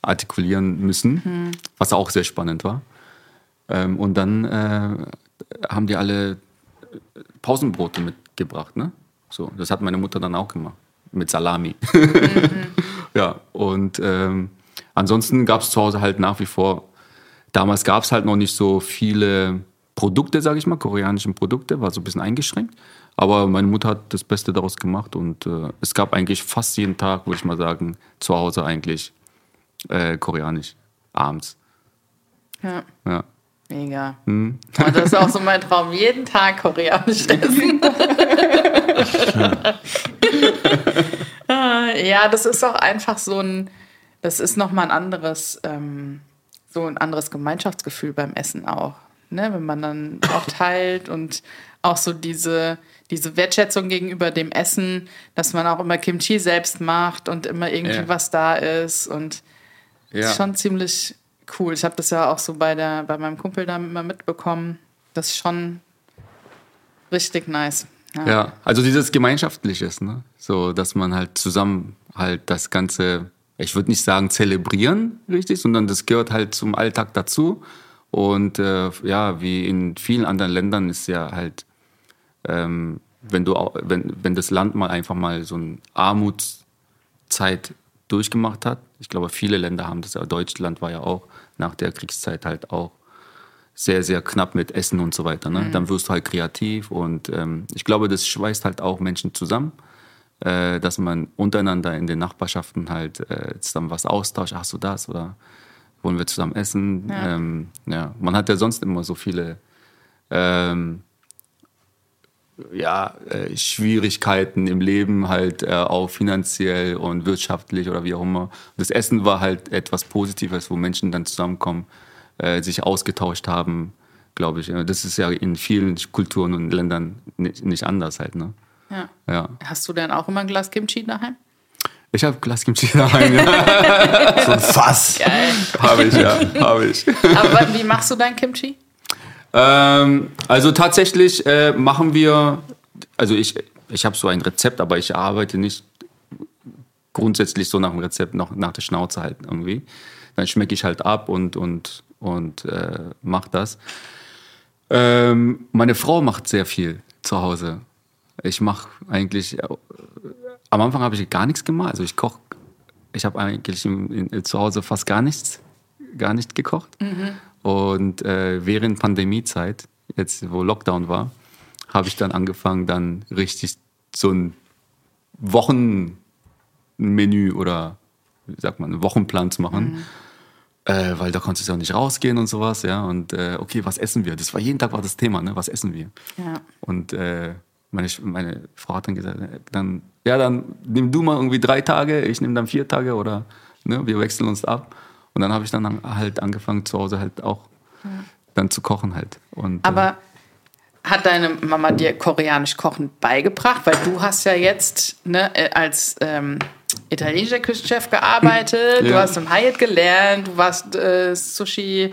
artikulieren müssen, was auch sehr spannend war. Ähm, und dann äh, haben die alle Pausenbrote mitgebracht, ne? So, das hat meine Mutter dann auch gemacht mit Salami. [LAUGHS] ja, und ähm, ansonsten gab es zu Hause halt nach wie vor. Damals gab es halt noch nicht so viele Produkte, sage ich mal, koreanische Produkte, war so ein bisschen eingeschränkt. Aber meine Mutter hat das Beste daraus gemacht und äh, es gab eigentlich fast jeden Tag, würde ich mal sagen, zu Hause eigentlich äh, koreanisch abends. Ja, Ja. Mega. Hm. Und das ist auch so mein Traum, jeden Tag koreanisch essen. [LAUGHS] Ah, ja, das ist auch einfach so ein, das ist nochmal ein anderes, ähm, so ein anderes Gemeinschaftsgefühl beim Essen auch. Ne? Wenn man dann auch teilt und auch so diese, diese Wertschätzung gegenüber dem Essen, dass man auch immer Kimchi selbst macht und immer irgendwie Ja. was da ist und Ja. ist schon ziemlich cool. Ich habe das ja auch so bei, der, bei meinem Kumpel da immer mitbekommen. Das ist schon richtig nice. Ja, also dieses Gemeinschaftliches, ne? So, dass man halt zusammen halt das Ganze, ich würde nicht sagen zelebrieren, richtig, sondern das gehört halt zum Alltag dazu. Und äh, ja, wie in vielen anderen Ländern ist ja halt, ähm, wenn du wenn, wenn das Land mal einfach mal so eine Armutszeit durchgemacht hat, ich glaube, viele Länder haben das, ja, Deutschland war ja auch nach der Kriegszeit halt auch sehr, sehr knapp mit Essen und so weiter. Ne? Dann wirst du halt kreativ und ähm, ich glaube, das schweißt halt auch Menschen zusammen, äh, dass man untereinander in den Nachbarschaften halt äh, zusammen was austauscht. Hast du das oder wollen wir zusammen essen? Ja. Ähm, ja. Man hat ja sonst immer so viele ähm, ja, äh, Schwierigkeiten im Leben halt äh, auch finanziell und wirtschaftlich oder wie auch immer. Das Essen war halt etwas Positives, wo Menschen dann zusammenkommen, äh, sich ausgetauscht haben, glaube ich. Das ist ja in vielen Kulturen und Ländern nicht, nicht anders halt, ne? Ja. Ja. Hast du denn auch immer ein Glas Kimchi daheim? Ich habe Glaskimchi daheim, ja. [LAUGHS] So ein Fass. habe ich, ja, habe ich. Aber wie machst du dein Kimchi? Ähm, also tatsächlich äh, machen wir, also ich, ich habe so ein Rezept, aber ich arbeite nicht grundsätzlich so nach dem Rezept, noch nach der Schnauze halt irgendwie. Dann schmecke ich halt ab und, und, und äh, mache das. Ähm, meine Frau macht sehr viel zu Hause. Ich mache eigentlich, äh, am Anfang habe ich gar nichts gemacht. Also ich koche, ich habe eigentlich im, in, zu Hause fast gar nichts, gar nicht gekocht. Und äh, während Pandemiezeit, jetzt wo Lockdown war, habe ich dann angefangen, dann richtig so ein Wochenmenü oder wie sagt man, einen Wochenplan zu machen. Äh, weil da konntest du ja auch nicht rausgehen und sowas, ja. Und äh, okay, was essen wir? Das war jeden Tag war das Thema, ne? Was essen wir? Ja. Und äh, meine, meine Frau hat dann gesagt, äh, dann, ja, dann nimm du mal irgendwie drei Tage, ich nehme dann vier Tage oder ne, wir wechseln uns ab. Und dann habe ich dann an- halt angefangen, zu Hause halt auch dann zu kochen halt. Und, äh, Aber hat deine Mama dir koreanisch Kochen beigebracht? Weil du hast ja jetzt ne, äh, als ähm, italienischer Küchenchef gearbeitet, [CLEARS THROAT] du Ja. hast im Hyatt gelernt, du warst äh, Sushi,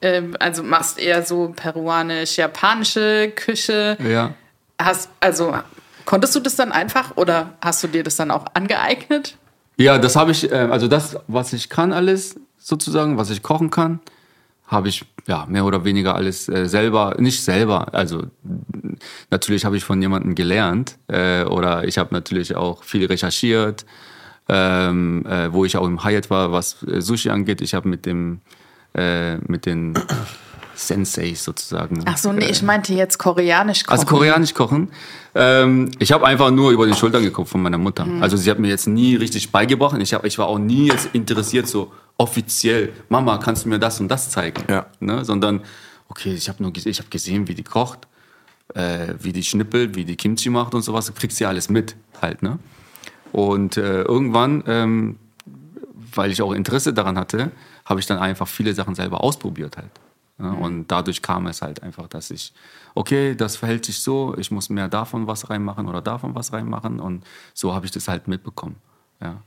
ähm, also machst eher so peruanisch-japanische Küche. äh, ja. Hast, also konntest du das dann einfach oder hast du dir das dann auch angeeignet? Ja, das habe ich, äh, also das, was ich kann alles sozusagen, was ich kochen kann, habe ich ja mehr oder weniger alles äh, selber, nicht selber, also natürlich habe ich von jemandem gelernt äh, oder ich habe natürlich auch viel recherchiert, ähm, äh, wo ich auch im Hyatt war, was Sushi angeht. Ich habe mit dem, mit den Senseis sozusagen. Ach so, nee, ich meinte jetzt koreanisch kochen. Also koreanisch kochen. Ähm, ich habe einfach nur über die Schultern geguckt von meiner Mutter. Mhm. Also sie hat mir jetzt nie richtig beigebracht. Ich, hab, ich war auch nie jetzt interessiert, so offiziell, Mama, kannst du mir das und das zeigen? Ja. Ne? Sondern, okay, ich habe nur gese- ich hab gesehen, wie die kocht, äh, wie die schnippelt, wie die Kimchi macht und sowas. Du kriegst ja alles mit halt. Ne? Und äh, irgendwann, ähm, weil ich auch Interesse daran hatte, habe ich dann einfach viele Sachen selber ausprobiert halt. Ja? Und dadurch kam es halt einfach, dass ich, okay, das verhält sich so, ich muss mehr davon was reinmachen oder davon was reinmachen. Und so habe ich das halt mitbekommen. Ja?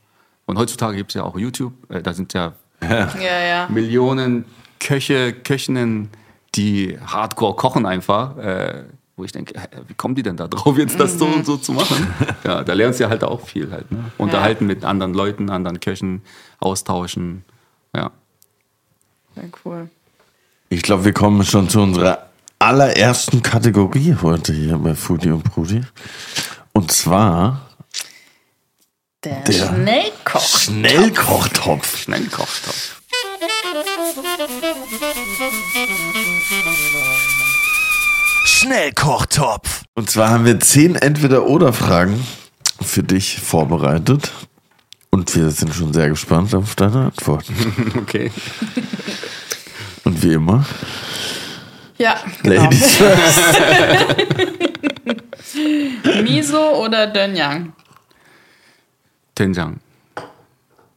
Und heutzutage gibt es ja auch YouTube, äh, da sind ja [LAUGHS] Ja, ja. Millionen Köche, Köchinnen, die hardcore kochen einfach. Äh, wo ich denke, wie kommen die denn da drauf, jetzt das so und so zu machen? Ja, da lernst du ja halt auch viel halt. Ne? Unterhalten mit anderen Leuten, anderen Köchen, austauschen. Ja. Sehr cool. Ich glaube, wir kommen schon zu unserer allerersten Kategorie heute hier bei Foodie und Prudi. Und zwar Der, Der Schnellkoch. Schnellkochtopf. Schnellkochtopf. Schnellkochtopf. Und zwar haben wir zehn Entweder-Oder-Fragen für dich vorbereitet. Und wir sind schon sehr gespannt auf deine Antworten. [LAUGHS] Okay. [LAUGHS] Und wie immer, Ja, genau. Ladies [LAUGHS] first. Miso oder Dönjang? Tenjang.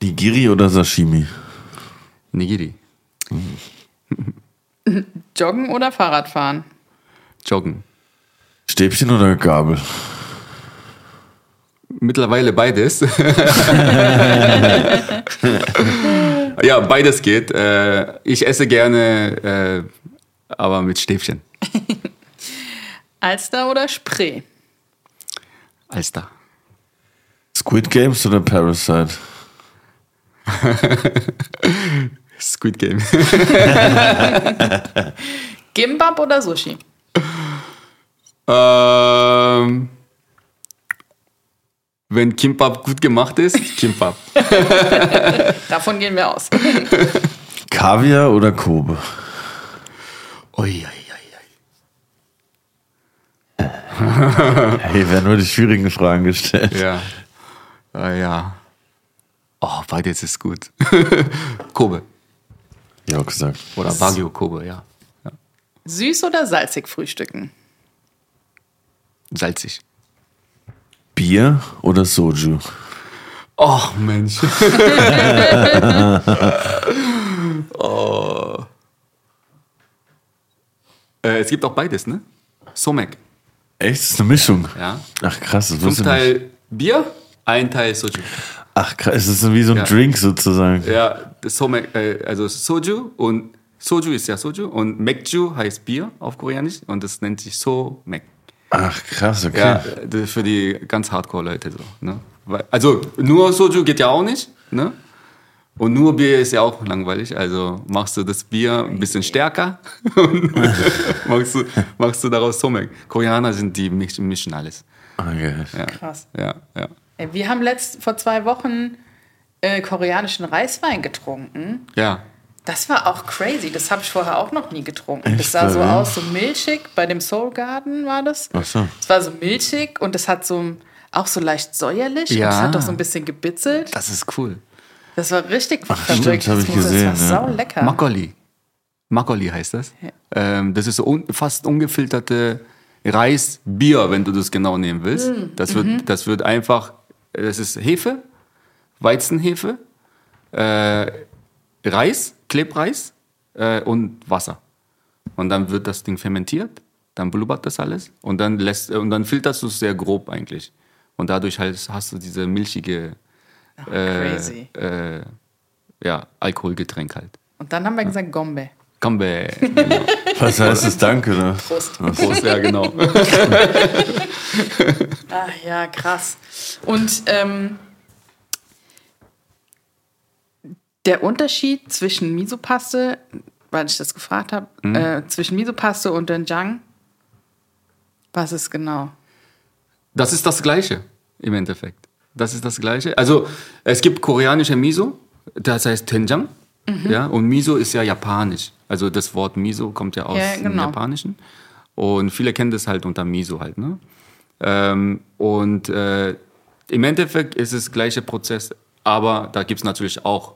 Nigiri oder Sashimi? Nigiri. [LAUGHS] Joggen oder Fahrradfahren? Joggen. Stäbchen oder Gabel? Mittlerweile beides. [LAUGHS] ja, beides geht. Äh, ich esse gerne, äh, aber mit Stäbchen. [LAUGHS] Alster oder Spree? Alster. Squid Games oder Parasite? [LAUGHS] Squid Game. [LAUGHS] Gimbap oder Sushi? ähm, wenn Kimbap gut gemacht ist, [LAUGHS] Kimbap. Davon gehen wir aus. Kaviar oder Kobe? Ui, ui, ui, Hey, werden nur die schwierigen Fragen gestellt. Ja. Ah, ja. Oh, beides ist gut. [LAUGHS] Kobe. Ja, auch gesagt. Oder Baguio Kobe, ja. ja. Süß oder salzig frühstücken? Salzig. Bier oder Soju? Oh, Mensch. [LAUGHS] oh. Äh, es gibt auch beides, ne? Somek. Echt? Das ist eine Mischung. Ja. Ach krass, das wusste ich nicht. Teil Bier, ein Teil Soju. Ach krass, es ist wie so ein Ja. Drink sozusagen. Ja, Somek, äh, also Soju und Soju ist ja Soju und Mekju heißt Bier auf Koreanisch und das nennt sich Somek. Ach krass, okay. Ja, für die ganz Hardcore-Leute so. Ne? Also nur Soju geht ja auch nicht, ne? Und nur Bier ist ja auch langweilig. Also machst du das Bier ein bisschen stärker [LAUGHS] und machst, du, machst du daraus Somek. Koreaner sind die mischen alles. Okay. Ja, Krass. ja, ja. Wir haben letzt, vor zwei Wochen äh, koreanischen Reiswein getrunken. Ja, Das war auch crazy. Das habe ich vorher auch noch nie getrunken. Echt, das sah so bei wem? aus, so milchig. Bei dem Soul Garden war das. Ach so. Es war so milchig und es hat so auch so leicht säuerlich. Ja. Und es hat doch so ein bisschen gebitzelt. das ist cool. Das war richtig stimmt, verrückt. hab ich Das muss- gesehen, Das war ja. sau lecker. Makgeolli. Makgeolli heißt das. Ähm, das ist so un fast ungefilterte Reisbier, wenn du das genau nehmen willst. Das, wird, das wird einfach, das ist Hefe, Weizenhefe, äh, Reis, Klebreis äh, und Wasser. Und dann wird das Ding fermentiert, dann blubbert das alles und dann lässt und dann filterst du es sehr grob eigentlich. Und dadurch halt hast du diese milchige äh, crazy. äh, ja, Alkoholgetränk halt. Und dann haben wir gesagt Gombe. Kombe. [LAUGHS] Was heißt das? Danke, ne? Prost. Prost, ja, genau. Ach [LAUGHS] ja, krass. Und ähm, der Unterschied zwischen Misopaste, weil ich das gefragt habe, Mhm. äh, zwischen Misopaste und Doenjang, was ist genau? Das ist das Gleiche im Endeffekt. Das ist das Gleiche. Also es gibt koreanische Miso, das heißt Tenjang. Mhm. Ja, und Miso ist ja japanisch. Also das Wort Miso kommt ja aus Ja, dem genau. Japanischen. Und viele kennen das halt unter Miso halt. Ne? Ähm, und äh, im Endeffekt ist es gleiche Prozess, aber da gibt es natürlich auch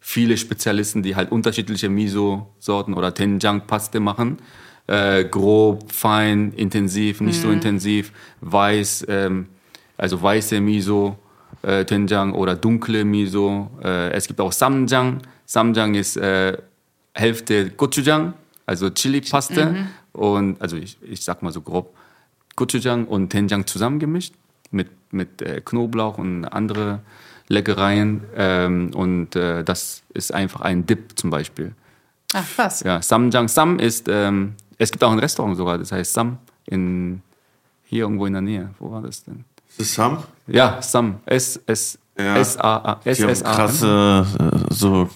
viele Spezialisten, die halt unterschiedliche Miso-Sorten oder Tenjang-Paste machen. Äh, grob, fein, intensiv, nicht so intensiv, weiß, ähm, also weiße Miso, äh, Tenjang oder dunkle Miso. Äh, es gibt auch Samjang. Samjang ist äh, Hälfte Gochujang, Also Chili-Paste und, also ich, ich sag mal so grob, Gochujang und Tenjang zusammengemischt mit, mit äh, Knoblauch und andere Leckereien. Ähm, und äh, das ist einfach ein Dip zum Beispiel. Ach, was? Ja, Samjang Sam ist, ähm, es gibt auch ein Restaurant sogar, das heißt Sam in, hier irgendwo in der Nähe. Wo war das denn? Ist das Sam? Ja, Sam. S, S, Ja. S, A, A, S, Die haben S, A. krasse, äh, so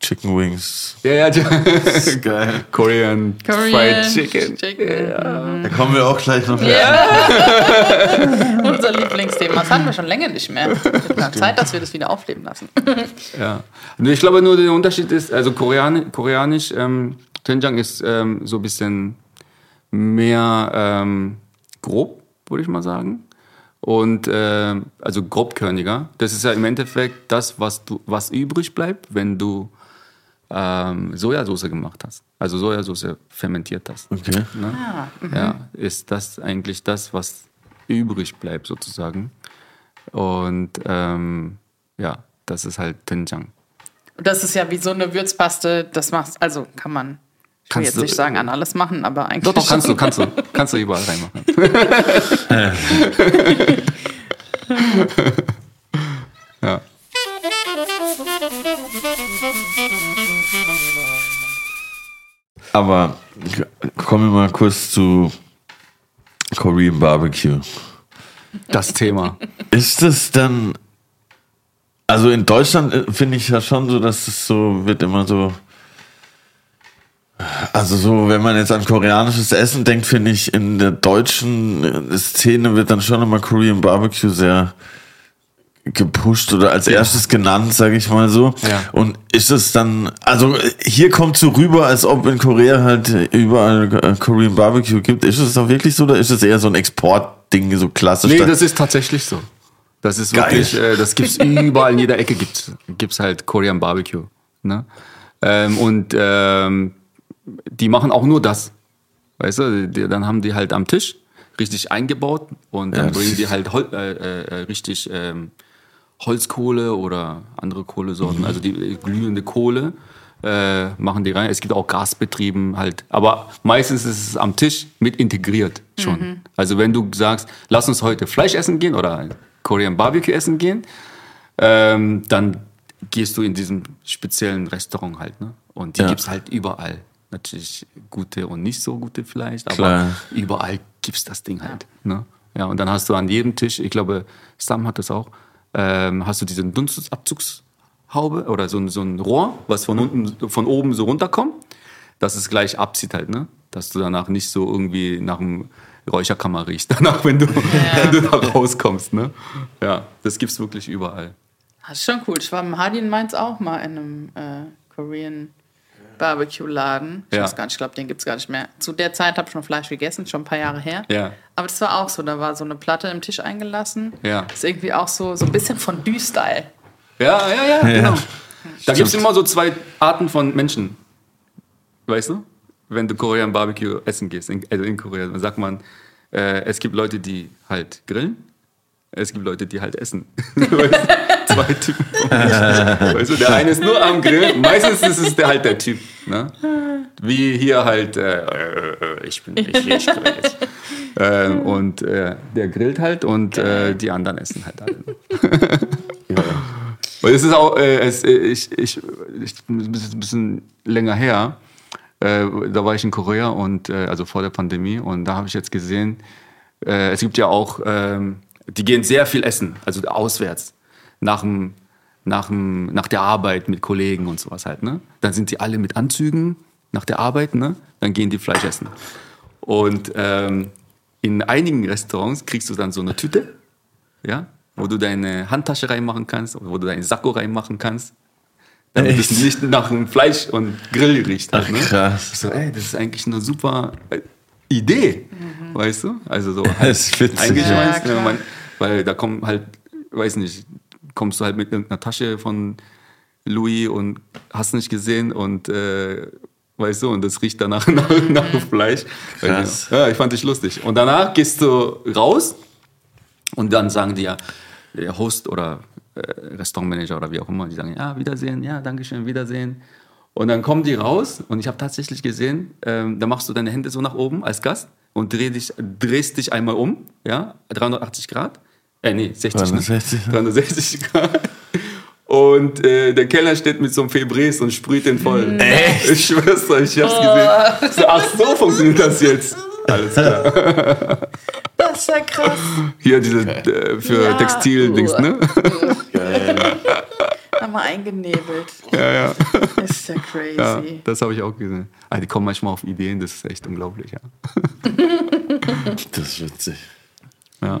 Chicken Wings. Ja, ja, die, [LAUGHS] Geil. Korean, Korean Fried Chicken. Chicken. Da kommen wir auch gleich noch [LAUGHS] Unser Lieblingsthema. Das hatten wir schon länger nicht mehr. Mal Zeit, dass wir das wieder aufleben lassen. [LAUGHS] Ja. Ich glaube nur, der Unterschied ist, also Korean, koreanisch, ähm, Doenjang ist ähm, so ein bisschen mehr ähm, grob, würde ich mal sagen. Und äh, also grobkörniger. Das ist ja im Endeffekt das, was du, was übrig bleibt, wenn du ähm, Sojasauce gemacht hast. Also Sojasauce fermentiert hast. Okay. Ne? Ja, ist das eigentlich das, was übrig bleibt sozusagen. Und ähm, ja, das ist halt Doenjang. Und das ist ja wie so eine Würzpaste. Das machst, also kann man, ich will Kannst jetzt du- nicht sagen an alles machen, aber eigentlich. Doch, doch, kannst du, kannst du, kannst du überall reinmachen. [LAUGHS] [LAUGHS] [LAUGHS] Aber k- kommen wir mal kurz zu Korean Barbecue. Das Thema. Ist es dann, also in Deutschland äh, finde ich ja schon so, dass es so wird immer so, also so, wenn man jetzt an koreanisches Essen denkt, finde ich in der deutschen äh, Szene wird dann schon immer Korean Barbecue sehr gepusht oder als erstes genannt, sage ich mal so. Ja. Und ist es dann, also äh, hier kommt so rüber, als ob in Korea halt äh, überall äh, Korean Barbecue gibt. Ist es auch wirklich so oder ist es eher so ein Exportding, so klassisch? Nee, das ist tatsächlich so. Das ist Geil. wirklich, äh, das gibt's überall in jeder Ecke gibt's, gibt's halt Korean Barbecue. Ne? Ähm, und ähm, die machen auch nur das. Weißt du, die, dann haben die halt am Tisch richtig eingebaut und dann Ja, bringen die halt Hol äh, äh, richtig ähm, Holzkohle oder andere Kohlesorten, also die äh, glühende Kohle äh, machen die rein. Es gibt auch Gasbetrieben halt, aber meistens ist es am Tisch mit integriert schon. Also wenn du sagst, lass uns heute Fleisch essen gehen oder Korean Barbecue essen gehen, ähm, dann gehst du in diesem speziellen Restaurant halt, ne? Und die Ja. gibt's halt überall. Natürlich gute und nicht so gute vielleicht, aber Klar. überall gibt's das Ding halt. Ne? Ja, und dann hast du an jedem Tisch, ich glaube, Sam hat das auch, ähm, hast du diesen Dunstabzugshaube oder so, ein- so ein Rohr, was von unten, von oben so runterkommt, dass es gleich abzieht halt, ne? Dass du danach nicht so irgendwie nach dem Räucherkammer riechst, [LAUGHS] danach, wenn du, wenn du da rauskommst, ne? Ja, das gibt's wirklich überall. Das ist schon cool. Ich war im Hardy in Mainz auch mal in einem äh, Korean Barbecue-Laden. Ich Ja. weiß gar nicht, ich glaube, den gibt es gar nicht mehr. Zu der Zeit habe ich schon Fleisch gegessen, schon ein paar Jahre her. Ja. Aber das war auch so. Da war so eine Platte im Tisch eingelassen. Ja. ist irgendwie auch so, so ein bisschen Fondue-Style. Ja, ja, ja, genau. Da gibt es immer so zwei Arten von Menschen. Weißt du? Wenn du Korean Barbecue essen gehst, in, also in Korea, dann sagt man, äh, es gibt Leute, die halt grillen, es gibt Leute, die halt essen. [LAUGHS] Weißt du? Zwei Typen. Weißt du, der eine ist nur am Grillen, meistens ist es der halt der Typ. Ne? Wie hier halt, äh, äh, äh, ich bin ich, ich grill jetzt. Ähm, und äh, der grillt halt und äh, die anderen essen halt alle. Weil es ist auch, äh, es, äh, ich, ich, ich, ein bisschen länger her. Äh, da war ich in Korea und äh, also vor der Pandemie und da habe ich jetzt gesehen, äh, es gibt ja auch, ähm, die gehen sehr viel essen, also auswärts nach dem, nach dem, nach der Arbeit mit Kollegen und sowas halt. Ne? Dann sind die alle mit Anzügen nach der Arbeit, ne? Dann gehen die Fleisch essen. Und ähm, in einigen Restaurants kriegst du dann so eine Tüte, ja, wo du deine Handtasche reinmachen kannst, wo du deinen Sakko reinmachen kannst. Damit es nicht nach dem Fleisch und Grill riecht. Halt, Ach, ne? krass. Ich so, ey, das ist eigentlich eine super äh, Idee, weißt du? Also so halt [LAUGHS] Das ist witzig. Ja, ne, man, weil da kommen halt, weiß nicht, kommst du halt mit irgendeiner Tasche von Louis und hast nicht gesehen und äh, weißt du, und das riecht danach [LAUGHS] nach, nach Fleisch. Krass. Ja, ich fand dich lustig. Und danach gehst du raus und dann sagen die ja, der Host oder äh, Restaurantmanager oder wie auch immer, die sagen, ja, Wiedersehen, ja, Dankeschön, Wiedersehen. Und dann kommen die raus und ich habe tatsächlich gesehen, ähm, da machst du deine Hände so nach oben als Gast und dreh dich, drehst dich einmal um, ja, 380 Grad. Äh, nee, 60, 360. Ne? 360 Grad. [LAUGHS] Und äh, der Kellner steht mit so einem Febrés und sprüht den voll. Echt? Ich schwör's euch, ich hab's gesehen. So, ach, so funktioniert das jetzt. Alles klar. [LAUGHS] Das ist ja krass. Hier diese äh, für Ja. Textil-Dings, ne? Nochmal [LAUGHS] eingenebelt. ja, ja. Das ist ja crazy. ja das habe ich auch gesehen. Ah, die kommen manchmal auf Ideen, das ist echt unglaublich, ja. Das ist witzig. ja.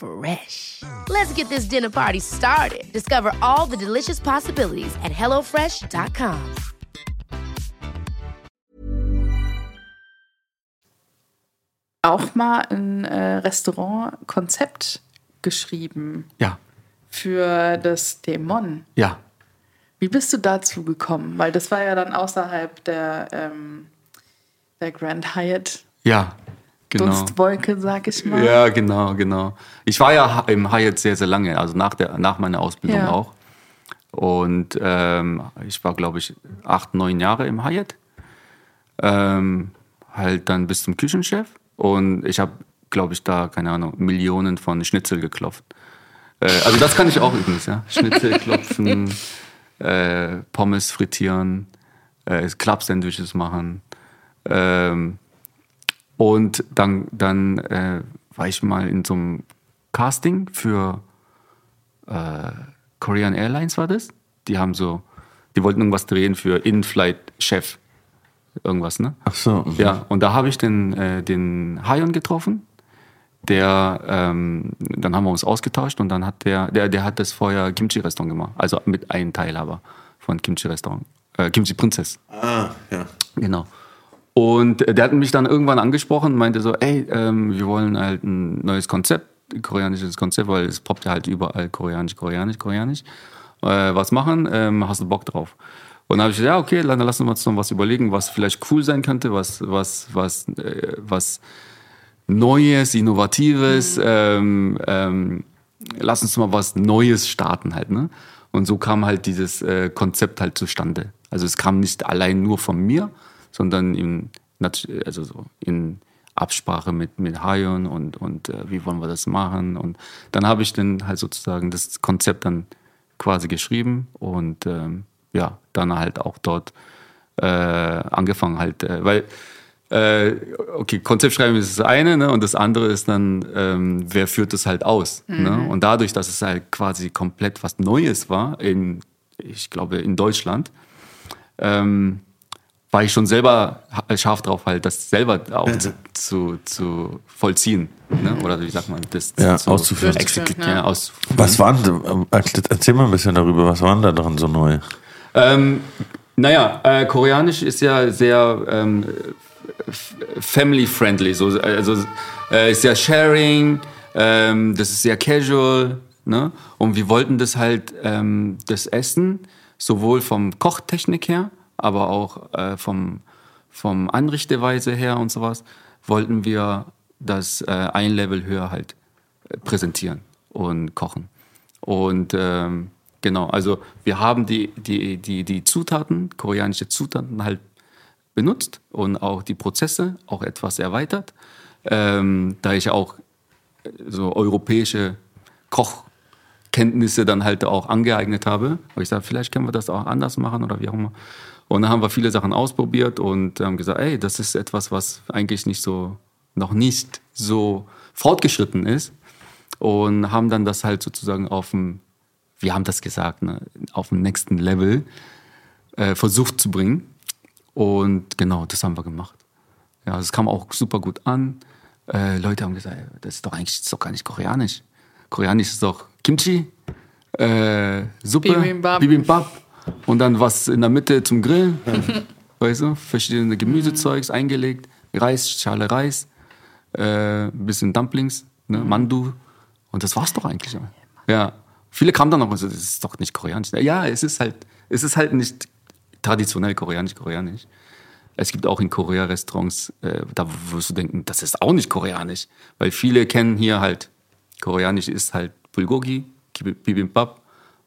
Fresh. Let's get this dinner party started. Discover all the delicious possibilities at hellofresh.com. auch mal ein äh, Restaurantkonzept geschrieben Ja, für das Dämon. ja. Wie bist du dazu gekommen? Weil das war ja dann außerhalb der, ähm, der Grand Hyatt Ja, genau. Dunstwolke, sag ich mal. Ja, genau, genau. Ich war ja im Hyatt sehr, sehr lange, also nach, der, nach meiner Ausbildung Ja. auch. Und ähm, ich war, glaube ich, acht, neun Jahre im Hyatt. Ähm, halt dann bis zum Küchenchef. Und ich habe, glaube ich, da, keine Ahnung, Millionen von Schnitzel geklopft. Äh, also das kann ich auch übrigens, ja. Schnitzel klopfen, [LAUGHS] äh, Pommes frittieren, äh, Club-Sandwiches machen. Ähm, und dann, dann äh, war ich mal in so einem Casting für äh, Korean Airlines war das. Die haben so, die wollten irgendwas drehen für In-Flight-Chef. Irgendwas, ne? Ach so. mhm. Ja, und da habe ich den, äh, den Hayon getroffen. Der, ähm, dann haben wir uns ausgetauscht und dann hat der, der, der hat das vorher Kimchi-Restaurant gemacht. Also mit einem Teilhaber von Kimchi-Restaurant. Äh, Kimchi Prinzess. Ah, ja. Genau. Und der hat mich dann irgendwann angesprochen und meinte so, ey, ähm, wir wollen halt ein neues Konzept, ein koreanisches Konzept, weil es poppt ja halt überall koreanisch, koreanisch, koreanisch. Äh, was machen? Ähm, hast du Bock drauf? Und dann habe ich gesagt, ja, okay, dann lassen wir uns noch was überlegen, was vielleicht cool sein könnte, was, was, was, äh, was Neues, Innovatives, ähm, ähm, lass uns mal was Neues starten halt, ne? Und so kam halt dieses äh, Konzept halt zustande. Also es kam nicht allein nur von mir, sondern in, also so in Absprache mit, mit Hayon und, und äh, wie wollen wir das machen. Und dann habe ich dann halt sozusagen das Konzept dann quasi geschrieben und ähm, ja, dann halt auch dort äh, angefangen halt, äh, weil äh, okay, Konzept schreiben ist das eine, ne? Und das andere ist dann, ähm, wer führt das halt aus? Ne? Und dadurch, dass es halt quasi komplett was Neues war, in, ich glaube, in Deutschland, ähm, war ich schon selber ha- scharf drauf, halt das selber auch zu, zu, zu vollziehen. Ne? Oder wie sagt man, das Ja, zu auszuführen. Exekutieren, Ja. ja. aus, Was waren, äh, erzähl mal ein bisschen darüber, was waren da dran so neu? Ähm, naja, äh, Koreanisch ist ja sehr ähm, family-friendly, so, also äh, ist sehr sharing, ähm, das ist sehr casual, ne? Und wir wollten das halt, ähm, das Essen, sowohl vom Kochtechnik her, aber auch äh, vom, vom Anrichteweise her und sowas, wollten wir das äh, ein Level höher halt äh, präsentieren und kochen. Und ähm, genau, also wir haben die, die, die, die Zutaten, koreanische Zutaten halt benutzt und auch die Prozesse auch etwas erweitert, ähm, da ich auch äh, so europäische Kochkenntnisse dann halt auch angeeignet habe. Aber ich sage, vielleicht können wir das auch anders machen oder wie auch immer. Und dann haben wir viele Sachen ausprobiert und haben gesagt, ey, das ist etwas, was eigentlich nicht so, noch nicht so fortgeschritten ist. Und haben dann das halt sozusagen auf dem, wir haben das gesagt, ne, auf dem nächsten Level äh, versucht zu bringen. Und genau, das haben wir gemacht. Ja, es kam auch super gut an. Äh, Leute haben gesagt, das ist doch eigentlich das ist doch gar nicht koreanisch. Koreanisch ist doch Kimchi, äh, Suppe, Bibimbap. Bibimbap und dann was in der Mitte zum Grillen. [LAUGHS] weißt du, verschiedene Gemüsezeugs eingelegt. Reis, Schale Reis, äh, ein bisschen Dumplings, ne, Mandu. Und das war's doch eigentlich. Ja. Viele kamen dann noch und so, das ist doch nicht koreanisch. Ja, es ist halt, es ist halt nicht traditionell koreanisch, koreanisch. Es gibt auch in Korea Restaurants, äh, da wirst du denken, das ist auch nicht koreanisch. Weil viele kennen hier halt, koreanisch ist halt Bulgogi, Bibimbap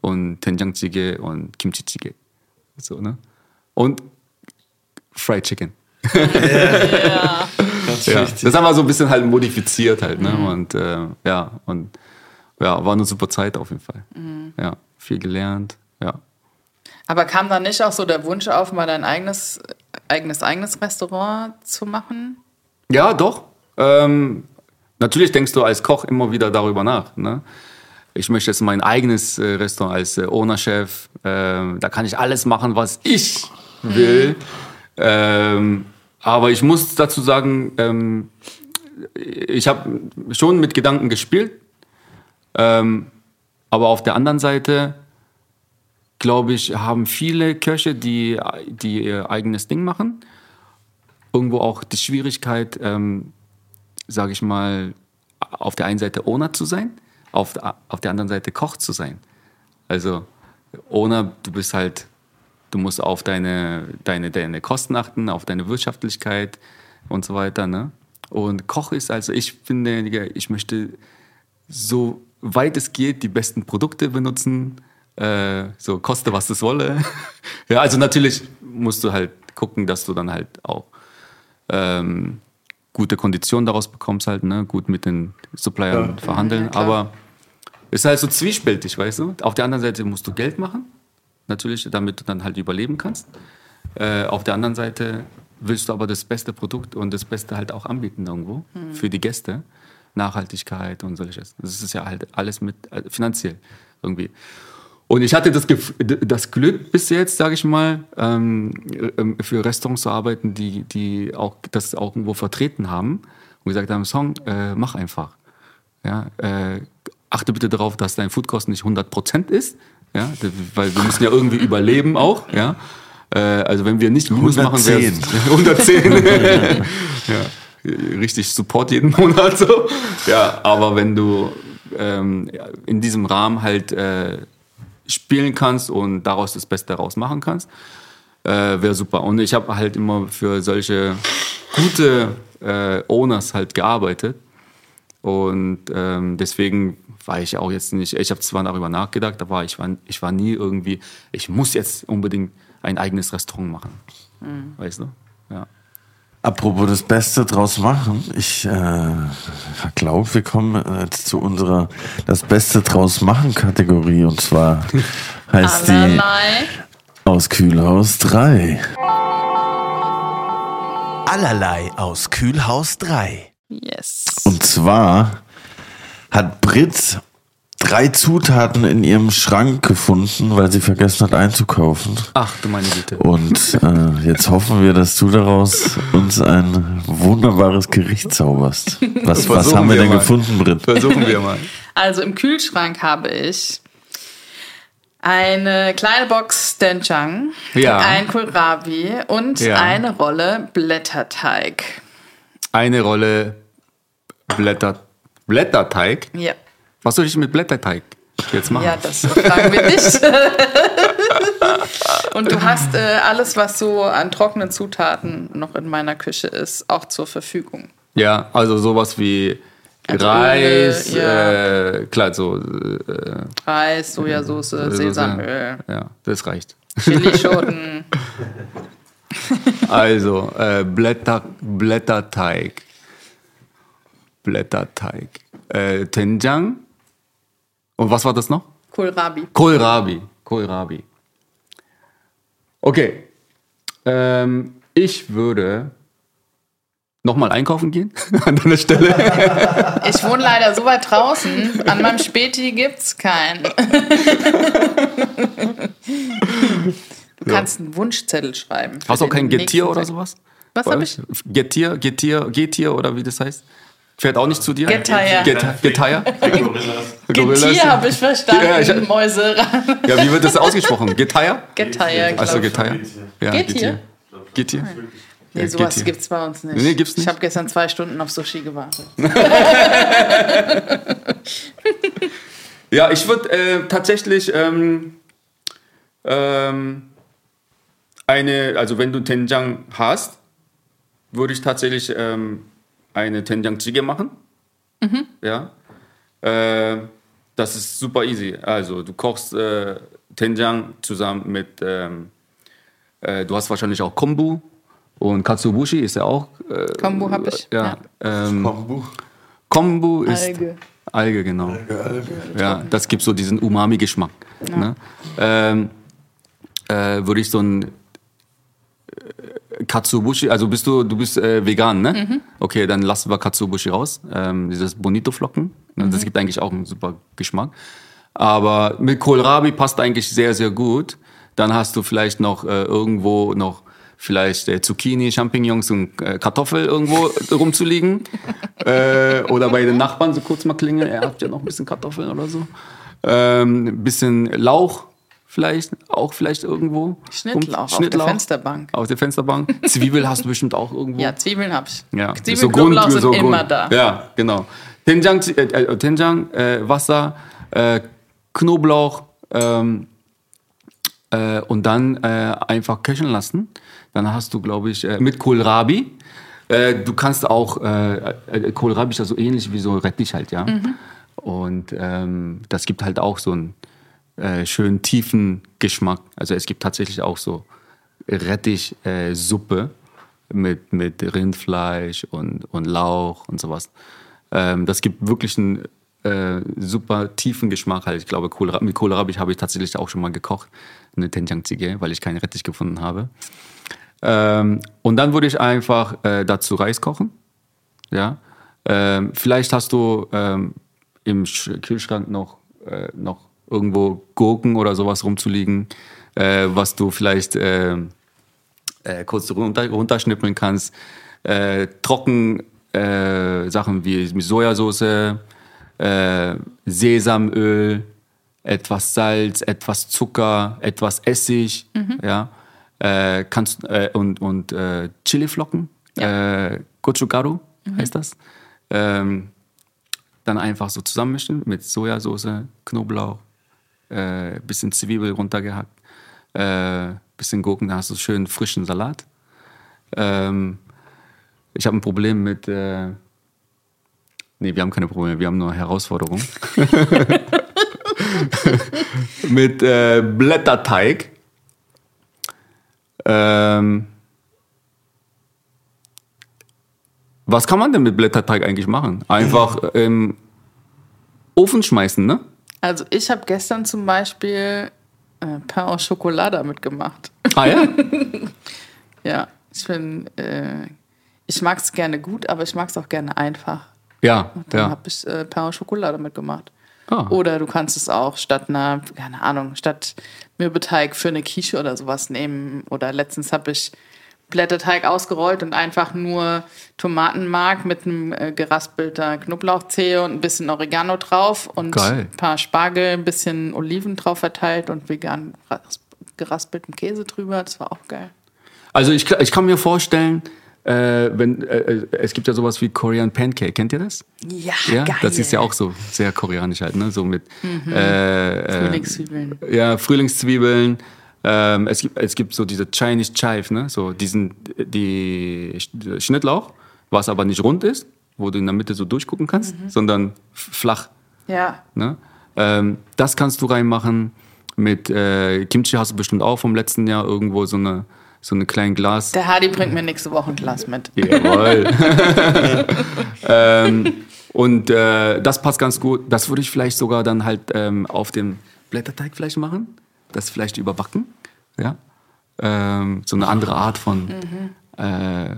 und Tenjangjjigae und Kimchi-Jjigae. So, ne? Und Fried Chicken. Ja. Ja, [LAUGHS] das haben wir so ein bisschen halt modifiziert halt, ne? Und äh, ja, und ja, war eine super Zeit auf jeden Fall. Ja, viel gelernt, ja. Aber kam da nicht auch so der Wunsch auf, mal dein eigenes, eigenes, eigenes Restaurant zu machen? Ja, doch. Ähm, natürlich denkst du als Koch immer wieder darüber nach. Ne? Ich möchte jetzt mein eigenes äh, Restaurant als äh, Owner-Chef. Ähm, da kann ich alles machen, was ich will. Ähm, aber ich muss dazu sagen, ähm, ich habe schon mit Gedanken gespielt. Ähm, aber auf der anderen Seite, glaube ich, haben viele Köche, die, die ihr eigenes Ding machen, irgendwo auch die Schwierigkeit, ähm, sage ich mal, auf der einen Seite Owner zu sein, auf, auf der anderen Seite Koch zu sein. Also Owner, du bist halt, du musst auf deine, deine, deine Kosten achten, auf deine Wirtschaftlichkeit und so weiter. Ne? Und Koch ist also, ich finde, ich möchte so weit es geht die besten Produkte benutzen, äh, so koste was es wolle. [LAUGHS] ja, also natürlich musst du halt gucken, dass du dann halt auch ähm, gute Konditionen daraus bekommst, halt, ne? gut mit den Suppliern verhandeln. Aber es ist halt so zwiespältig, weißt du? Auf der anderen Seite musst du Geld machen, natürlich, damit du dann halt überleben kannst. Äh, auf der anderen Seite willst du aber das beste Produkt und das Beste halt auch anbieten irgendwo für die Gäste. Nachhaltigkeit und solches. Das ist ja halt alles mit äh, finanziell irgendwie. Und ich hatte das, das Glück bis jetzt, sage ich mal, ähm, ähm, für Restaurants zu arbeiten, die, die auch das auch irgendwo vertreten haben und gesagt haben, Song, äh, mach einfach. Ja, äh, achte bitte darauf, dass dein Foodkosten nicht 100% ist, ja, weil wir müssen ja irgendwie überleben auch, ja. Äh, also wenn wir nicht Minus machen, wäre 110. 110. ja, richtig Support jeden Monat so. Ja, aber wenn du ähm, in diesem Rahmen halt äh, spielen kannst und daraus das Beste daraus machen kannst, äh, wäre super. Und ich habe halt immer für solche gute äh, Owners halt gearbeitet. Und ähm, deswegen war ich auch jetzt nicht, ich habe zwar darüber nachgedacht, aber ich war, ich war nie irgendwie, ich muss jetzt unbedingt ein eigenes Restaurant machen. Weißt du? Ja. Apropos das Beste draus machen, ich äh, glaube, wir kommen jetzt zu unserer Das Beste draus machen Kategorie und zwar [LAUGHS] heißt die Allerlei. aus Kühlhaus 3. Allerlei aus Kühlhaus 3. Yes. Und zwar hat Brit drei Zutaten in ihrem Schrank gefunden, weil sie vergessen hat einzukaufen. Ach du meine Güte. Und äh, jetzt hoffen wir, dass du daraus uns ein wunderbares Gericht zauberst. Was, was haben wir, wir denn mal. gefunden, Brit? Versuchen wir mal. [LAUGHS] Also im Kühlschrank habe ich eine kleine Box Doenjang, Ja. ein Kohlrabi und Ja. eine Rolle Blätterteig. Eine Rolle Blätter, Blätterteig. Ja. Was soll ich mit Blätterteig jetzt machen? Ja, das fragen wir dich. [LAUGHS] Und du hast äh, alles, was so an trockenen Zutaten noch in meiner Küche ist, auch zur Verfügung. Ja, also sowas wie Also Reis, Öl, ja. äh, klar, so. Äh, Reis, Sojasauce, Sesamöl, Ja, das reicht. Chilischoten. [LAUGHS] Also, äh, Blätter, Blätterteig. Blätterteig. Äh, Tenjang. Und was war das noch? Kohlrabi. Kohlrabi. Kohlrabi. Okay. Ähm, ich würde nochmal einkaufen gehen [LAUGHS] an deiner Stelle. [LAUGHS] Ich wohne leider so weit draußen. An meinem Späti gibt's keinen. [LAUGHS] Du kannst einen Wunschzettel schreiben. Hast du auch kein Getier oder sowas? Was Bei hab euch? Getier, Getier, Getier oder wie das heißt? Fährt auch nicht zu dir? Getier. Getier. Getier? Getier habe ich verstanden. Ja, ich- Mäuse. Ja, wie wird das ausgesprochen? Getier? Getier, Also glaub ich. Getier. Ja, Getier? Getier. Nee, sowas hier. gibt's bei uns nicht. Nee, gibt's nicht? Ich habe gestern zwei Stunden auf Sushi gewartet. [LAUGHS] Ja, ich würde äh, tatsächlich ähm, ähm, eine, also wenn du Tenjang hast, würde ich tatsächlich ähm, eine Tenjang Jjigae machen. Ja. Äh, das ist super easy. Also du kochst äh, Tenjang zusammen mit, ähm, äh, du hast wahrscheinlich auch Kombu und Katsuobushi ist ja auch. Äh, Kombu habe ich. ja. Ähm, Kombu. Kombu ist Alge. Alge, genau. Ja, das gibt so diesen Umami-Geschmack. Ne? Ähm, äh, würde ich so ein Katsuobushi, also bist du, du bist äh, vegan, ne? Mhm. Okay, dann lassen wir Katsuobushi raus. Ähm, dieses Bonito-Flocken. Ne? Mhm. Das gibt eigentlich auch einen super Geschmack. Aber mit Kohlrabi passt eigentlich sehr, sehr gut. Dann hast du vielleicht noch äh, irgendwo noch vielleicht äh, Zucchini, Champignons und äh, Kartoffel irgendwo [LAUGHS] rumzuliegen. [LAUGHS] äh, oder bei den Nachbarn so kurz mal klingeln, ihr habt ja noch ein bisschen Kartoffeln oder so. Ähm, ein bisschen Lauch vielleicht, auch vielleicht irgendwo. Schnittlauch Rum- auf der Fensterbank. Auf der Fensterbank. [LAUGHS] Zwiebel hast du bestimmt auch irgendwo. Ja, Zwiebeln habe ich. Ja, Zwiebeln, so Knoblauch sind so immer Grund- da. Ja, genau. Tenjang, äh, äh, Tenjang äh, Wasser, äh, Knoblauch ähm, äh, und dann äh, einfach köcheln lassen. Dann hast du, glaube ich, mit Kohlrabi. Du kannst auch, Kohlrabi ist ja so ähnlich wie so Rettich halt, ja. Und ähm, das gibt halt auch so einen äh, schönen tiefen Geschmack. Also es gibt tatsächlich auch so Rettich-Suppe äh, mit, mit Rindfleisch und, und Lauch und sowas. Ähm, das gibt wirklich einen äh, super tiefen Geschmack. Halt. Ich glaube, Kohlrabi, mit Kohlrabi habe ich tatsächlich auch schon mal gekocht, eine Tenjang Jjigae, weil ich keinen Rettich gefunden habe. Ähm, und dann würde ich einfach äh, dazu Reis kochen. Ja. Ähm, vielleicht hast du ähm, im Sch- Kühlschrank noch, noch irgendwo Gurken oder sowas rumzuliegen, äh, was du vielleicht äh, äh, kurz runter, runterschnippeln kannst. Äh, trocken äh, Sachen wie Sojasauce, äh, Sesamöl, etwas Salz, etwas Zucker, etwas Essig, ja, äh, kannst und und Chiliflocken, äh, Gochugaru heißt das. Ähm, dann einfach so zusammenmischen mit Sojasauce, Knoblauch, äh, bisschen Zwiebel runtergehackt, äh, bisschen Gurken, dann hast du schön frischen Salat. Ähm, ich habe ein Problem mit. Äh, nee, wir haben keine Probleme, wir haben nur Herausforderungen. [LAUGHS] mit äh, Blätterteig. Ähm, was kann man denn mit Blätterteig eigentlich machen? Einfach im Ofen schmeißen, ne? Also ich habe gestern zum Beispiel äh, Pain au Chocolat damit gemacht. Ah ja? [LAUGHS] Ja, ich bin, äh, ich mag es gerne gut, aber ich mag es auch gerne einfach. Ja, Dann ja. habe ich äh, Pain au Chocolat damit gemacht. Ah. Oder du kannst es auch statt einer, keine Ahnung, statt Mürbeteig für eine Quiche oder sowas nehmen. Oder letztens habe ich Blätterteig ausgerollt und einfach nur Tomatenmark mit einem äh, geraspelter Knoblauchzehe und ein bisschen Oregano drauf und Geil. ein paar Spargel, ein bisschen Oliven drauf verteilt und vegan ras- geraspelten Käse drüber. Das war auch geil. Also ich, ich kann mir vorstellen, äh, wenn äh, äh, es gibt ja sowas wie Korean Pancake, kennt ihr das? Ja, Ja, geil. das ist ja auch so sehr koreanisch halt, ne? So mit äh, äh, Frühlingszwiebeln. Ja, Frühlingszwiebeln. Ähm, es, gibt, es gibt so diese Chinese Chive, ne? So diesen, die Sch- Schnittlauch, was aber nicht rund ist, wo du in der Mitte so durchgucken kannst, sondern f- flach. Ja, Ne? Ähm, das kannst du reinmachen. Mit äh, Kimchi hast du bestimmt auch vom letzten Jahr irgendwo so eine so eine kleine Glas. der Hardy bringt mir nächste Woche ein Glas mit. Jawohl. [LAUGHS] ähm, und äh, das passt ganz gut. Das würde ich vielleicht sogar dann halt ähm, auf dem Blätterteig vielleicht machen. Das vielleicht überbacken. Ja. Ähm, so eine andere Art von äh,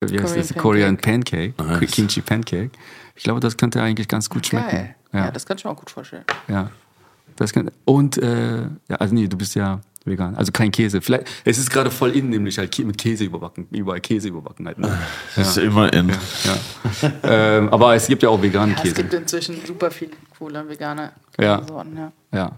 wie heißt Korean das? Korean Pancake. Kimchi Pancake. Ich glaube, das könnte eigentlich ganz gut schmecken. Ja. Ja. das kann ich mir auch gut vorstellen. Ja. Das kann, und, äh, ja, also nee, du bist ja vegan. Also kein Käse. Vielleicht, es ist gerade voll in, nämlich halt mit Käse überbacken. Überall Käse überbacken halt. Ne? [LAUGHS] Das ist immer in. Ja. ähm, aber es gibt ja auch veganen Ja, es Käse. gibt inzwischen super viele coole vegane Ja. Sorten. Ja. Ja.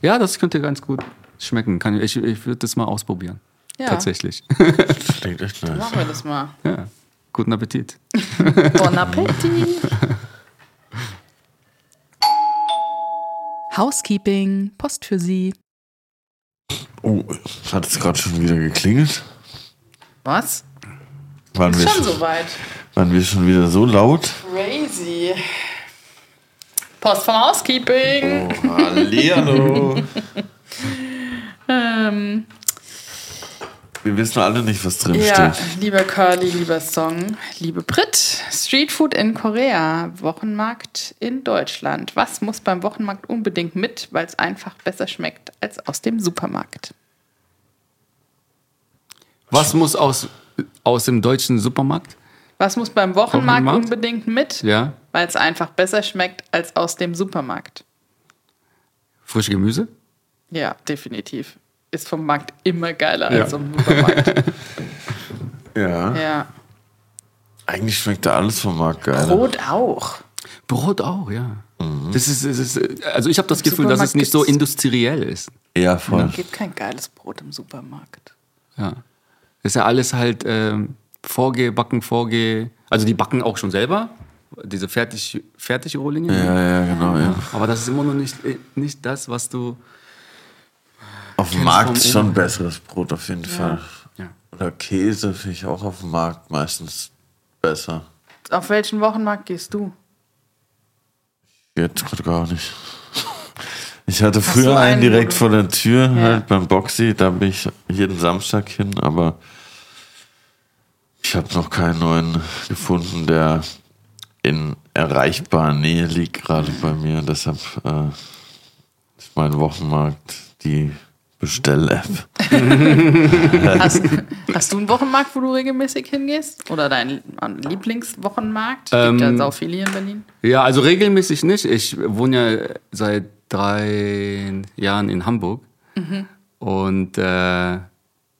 Ja, das könnte ganz gut schmecken. Kann ich ich, ich würde das mal ausprobieren. Ja. Tatsächlich. [LAUGHS] Klingt echt nice. Machen wir das mal. ja. Guten Appetit. [LAUGHS] Bon Appetit. Housekeeping, Post für Sie. Oh, hat es gerade schon wieder geklingelt? Was? Waren wir, Schon schon, soweit. waren wir schon wieder so laut? Crazy. Post vom Housekeeping. Oh, Hallihallo. [LAUGHS] Ähm, Wir wissen alle nicht, was drin ja, steht. lieber Curly, lieber Song, liebe Brit. Streetfood in Korea, Wochenmarkt in Deutschland. Was muss beim Wochenmarkt unbedingt mit, weil es einfach besser schmeckt als aus dem Supermarkt? Was muss aus, aus dem deutschen Supermarkt? Was muss beim Wochenmarkt, Wochenmarkt? unbedingt mit, Ja. weil es einfach besser schmeckt als aus dem Supermarkt? Frische Gemüse? Ja, definitiv. Ist vom Markt immer geiler Ja. als im Supermarkt. [LAUGHS] Ja. ja. Eigentlich schmeckt da alles vom Markt geil. Brot auch. Brot auch, ja. Mhm. Das ist, das ist, also ich habe das Im Gefühl, dass es Supermarkt nicht so industriell ist. Ja, voll. Es gibt kein geiles Brot im Supermarkt. Ja. Ist ja alles halt ähm, vorgebacken, vorge... Also die backen auch schon selber, diese fertig, Fertigrohlinge. Ja, ja, genau, ja. Aber das ist immer noch nicht, äh, nicht das, was du... Auf dem Markt ist schon besseres Brot auf jeden Fall. Ja. Oder Käse finde ich auch auf dem Markt meistens besser. Auf welchen Wochenmarkt gehst du? Jetzt gerade gar nicht. [LAUGHS] Ich hatte früher einen einen, direkt vor der Tür, Ja. halt beim Boxy, da bin ich jeden Samstag hin, aber ich habe noch keinen neuen gefunden, der in erreichbarer Nähe liegt, gerade bei mir. Deshalb äh, ist mein Wochenmarkt die Bestell-App. [LAUGHS] Hast, [LAUGHS] hast du einen Wochenmarkt, wo du regelmäßig hingehst? Oder deinen Lieblingswochenmarkt? Gibt Ähm, ja sau viele hier in Berlin. Ja, also regelmäßig nicht. Ich wohne ja seit drei Jahren in Hamburg. Und, äh,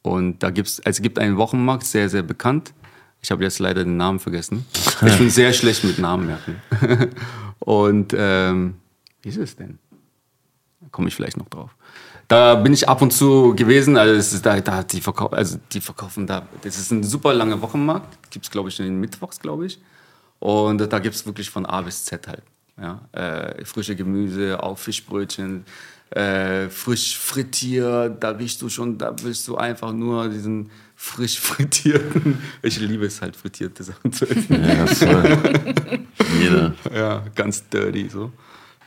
und da gibt's, also es gibt einen Wochenmarkt, sehr, sehr bekannt. Ich habe jetzt leider den Namen vergessen. [LAUGHS] Ich bin sehr schlecht mit Namen merken. [LAUGHS] und ähm, wie ist es denn? Da komme ich vielleicht noch drauf. Da bin ich ab und zu gewesen, also es ist da, da die, verkau also die verkaufen da, das ist ein super langer Wochenmarkt, gibt es glaube ich in den Mittwochs, glaube ich. Und da gibt es wirklich von A bis Z halt. Ja? Äh, frische Gemüse, auch Fischbrötchen, äh, frisch frittiert, da riechst du schon, da willst du einfach nur diesen frisch [LAUGHS] frittierten, ich liebe es halt frittierte Sachen zu essen. Ja, voll. Jeder. Ja, ganz dirty so.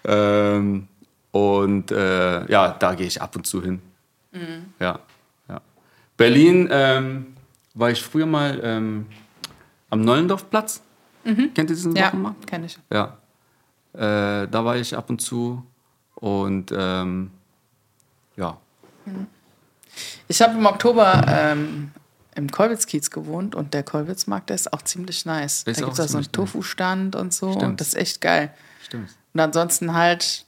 Ähm, und äh, ja, da gehe ich ab und zu hin. Ja, ja. Berlin ähm, war ich früher mal ähm, am Neulendorfplatz. Kennt ihr diesen Ja, Wochenmarkt? kenne ich. Ja. Äh, da war ich ab und zu. Und ähm, ja. Ich habe im Oktober ähm, im Kolwitzkiez gewohnt und der Kolwitzmarkt, der ist auch ziemlich nice. Ist da gibt es auch so einen. Tofu-Stand und so Stimmt. und das ist echt geil. Stimmt. Und ansonsten halt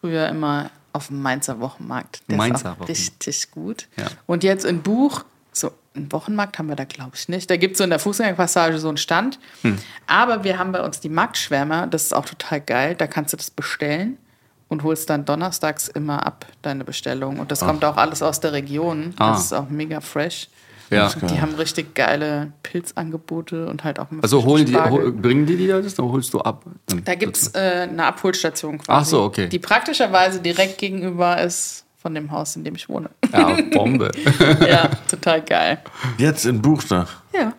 früher immer auf dem Mainzer Wochenmarkt. Der Mainzer ist auch Wochenmarkt. richtig gut. Ja. Und jetzt in Buch, so einen Wochenmarkt haben wir da, glaube ich, nicht. Da gibt es so in der Fußgängerpassage so einen Stand. Hm. Aber wir haben bei uns die Marktschwärmer, das ist auch total geil. Da kannst du das bestellen und holst dann donnerstags immer ab, deine Bestellung. Und das kommt auch alles aus der Region. Ah. Das ist auch mega fresh. Ja. Die haben richtig geile Pilzangebote und halt auch Also holen die, hol, bringen die die das, dann holst du ab? Dann Da gibt es äh, eine Abholstation quasi. Ach so, okay. Die praktischerweise direkt gegenüber ist von dem Haus, in dem ich wohne. Ja, Bombe. [LAUGHS] ja, total geil. Jetzt in Buchner. Ja.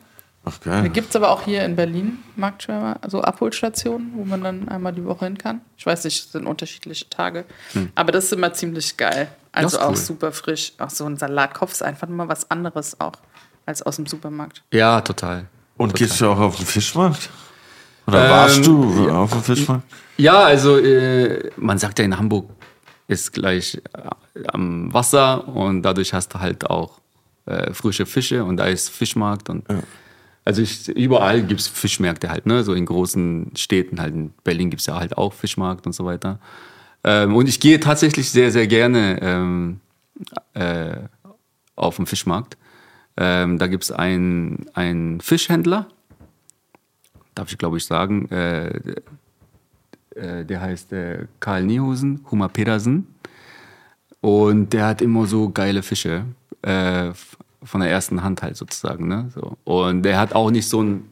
Ach Da geil. gibt es aber auch hier in Berlin Marktschwärmer, also Abholstationen, wo man dann einmal die Woche hin kann. Ich weiß nicht, es sind unterschiedliche Tage. Aber das ist immer ziemlich geil. Also Hm. ist auch cool. super frisch. Auch so ein Salatkopf ist einfach mal was anderes auch als aus dem Supermarkt. ja, total. Und gehst du auch auf den Fischmarkt? Oder Ähm, warst du auf dem Fischmarkt? Ja, also äh, man sagt ja in Hamburg ist gleich äh, am Wasser und dadurch hast du halt auch äh, frische Fische und da ist Fischmarkt und also ich, überall gibt es Fischmärkte halt, ne? So in großen Städten halt. In Berlin gibt es ja halt auch Fischmarkt und so weiter. Ähm, und ich gehe tatsächlich sehr, sehr gerne ähm, äh, auf den Fischmarkt. Ähm, da gibt es einen, einen Fischhändler, darf ich glaube ich sagen, äh, äh, der heißt äh, Karl Niehusen, Huma Pedersen. Und der hat immer so geile Fische. Äh, von der ersten Hand halt sozusagen. Ne? So. Und der hat auch nicht so einen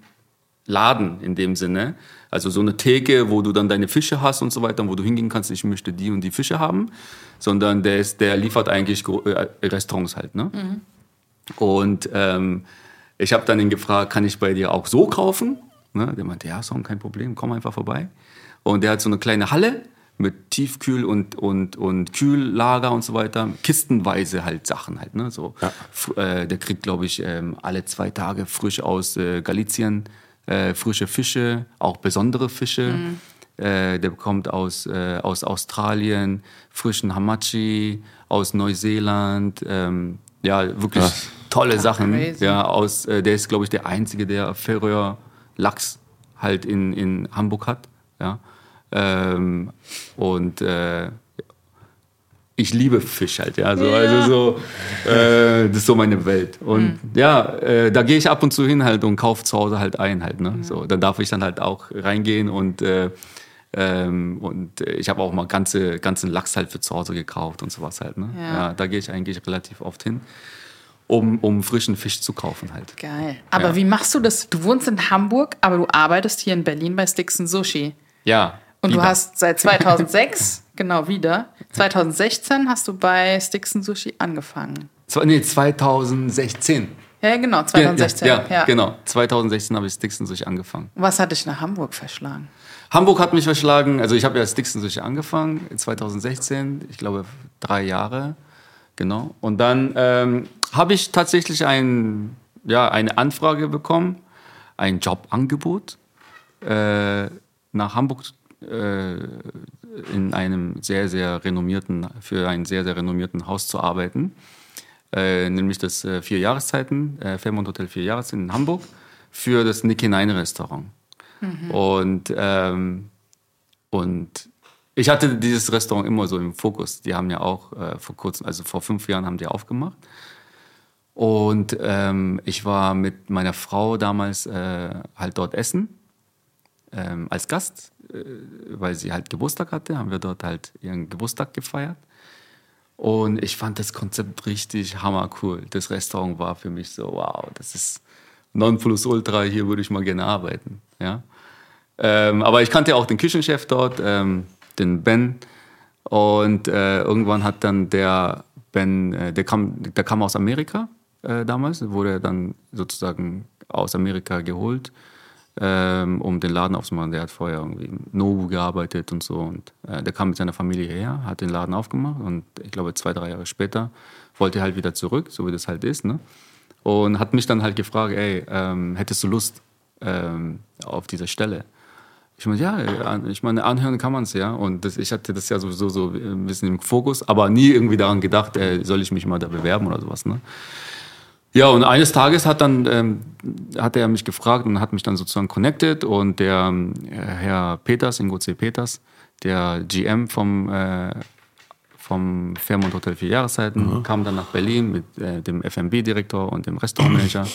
Laden in dem Sinne. Also so eine Theke, wo du dann deine Fische hast und so weiter, wo du hingehen kannst, ich möchte die und die Fische haben. Sondern der, ist, der liefert eigentlich äh, Restaurants halt. Ne? Und ähm, ich habe dann ihn gefragt, kann ich bei dir auch so kaufen? Ne? Der meinte, ja, Song, kein Problem, komm einfach vorbei. Und der hat so eine kleine Halle mit Tiefkühl und, und, und Kühllager und so weiter. Kistenweise halt Sachen halt. Ne? So, f- äh, der kriegt, glaube ich, ähm, alle zwei Tage frisch aus äh, Galizien äh, frische Fische, auch besondere Fische. Äh, der bekommt aus, äh, aus Australien frischen Hamachi, aus Neuseeland. Ähm, ja, wirklich tolle Sachen. crazy. Ja, aus, äh, der ist, glaube ich, der Einzige, der Färöer Lachs halt in, in Hamburg hat. Ja. Ähm, und äh, ich liebe Fisch halt, ja. So, Also so, äh, das ist so meine Welt. Und ja, äh, da gehe ich ab und zu hin halt und kaufe zu Hause halt ein halt. Ne? So, dann darf ich dann halt auch reingehen und äh, ähm, und ich habe auch mal ganze, ganzen Lachs halt für zu Hause gekauft und sowas halt. Ne? Ja. Ja. da gehe ich eigentlich relativ oft hin, um, um frischen Fisch zu kaufen halt. Geil. Aber Ja. wie machst du das? Du wohnst in Hamburg, aber du arbeitest hier in Berlin bei Stixon Sushi. Ja. Und du wieder. hast seit [LAUGHS] 2006, genau wieder, 2016 hast du bei Stixon Sushi angefangen. Zwei, nee, 2016. Ja, genau, 2016. Ja, ja, ja. genau. 2016 habe ich Stixon sich angefangen. Was hat dich nach Hamburg verschlagen? Hamburg hat mich verschlagen. Also ich habe ja Stixon sich angefangen, 2016, ich glaube drei Jahre, genau. Und dann ähm, habe ich tatsächlich ein, ja, eine Anfrage bekommen, ein Jobangebot äh, nach Hamburg äh, in einem sehr, sehr renommierten, für ein sehr, sehr renommierten Haus zu arbeiten. Äh, nämlich das äh, Vier Jahreszeiten, äh, Fairmont Hotel Vier Jahreszeiten in Hamburg, für das Nick Hinein Restaurant. Und, ähm, und ich hatte dieses Restaurant immer so im Fokus. Die haben ja auch äh, vor kurzem, also vor fünf Jahren haben die aufgemacht. Und ähm, ich war mit meiner Frau damals äh, halt dort essen ähm, als Gast, weil sie halt Geburtstag hatte, haben wir dort halt ihren Geburtstag gefeiert. Und ich fand das Konzept richtig hammercool. Das Restaurant war für mich so, wow, das ist Nonplusultra, hier würde ich mal gerne arbeiten. Ja? Ähm, aber ich kannte auch den Küchenchef dort, ähm, den Ben. Und äh, irgendwann hat dann der Ben, äh, der, kam, der kam aus Amerika äh, damals, wurde dann sozusagen aus Amerika geholt, ähm, um den Laden aufzumachen. Der hat vorher irgendwie im Nobu gearbeitet und so. Und äh, der kam mit seiner Familie her, hat den Laden aufgemacht und ich glaube zwei, drei Jahre später wollte er halt wieder zurück, so wie das halt ist. Ne? Und hat mich dann halt gefragt, ey, ähm, hättest du Lust ähm, auf diese Stelle? Ich meine, ja, ich meine, anhören kann man es ja. Und das, ich hatte das ja sowieso so ein bisschen im Fokus, aber nie irgendwie daran gedacht, äh, soll ich mich mal da bewerben oder sowas. Ne? Ja, und eines Tages hat dann ähm, hat er mich gefragt und hat mich dann sozusagen connected und der ähm, Herr Peters, Ingo C. Peters, der GM vom äh, vom Fairmont Hotel Vier Jahreszeiten, kam dann nach Berlin mit äh, dem FMB-Direktor und dem Restaurantmanager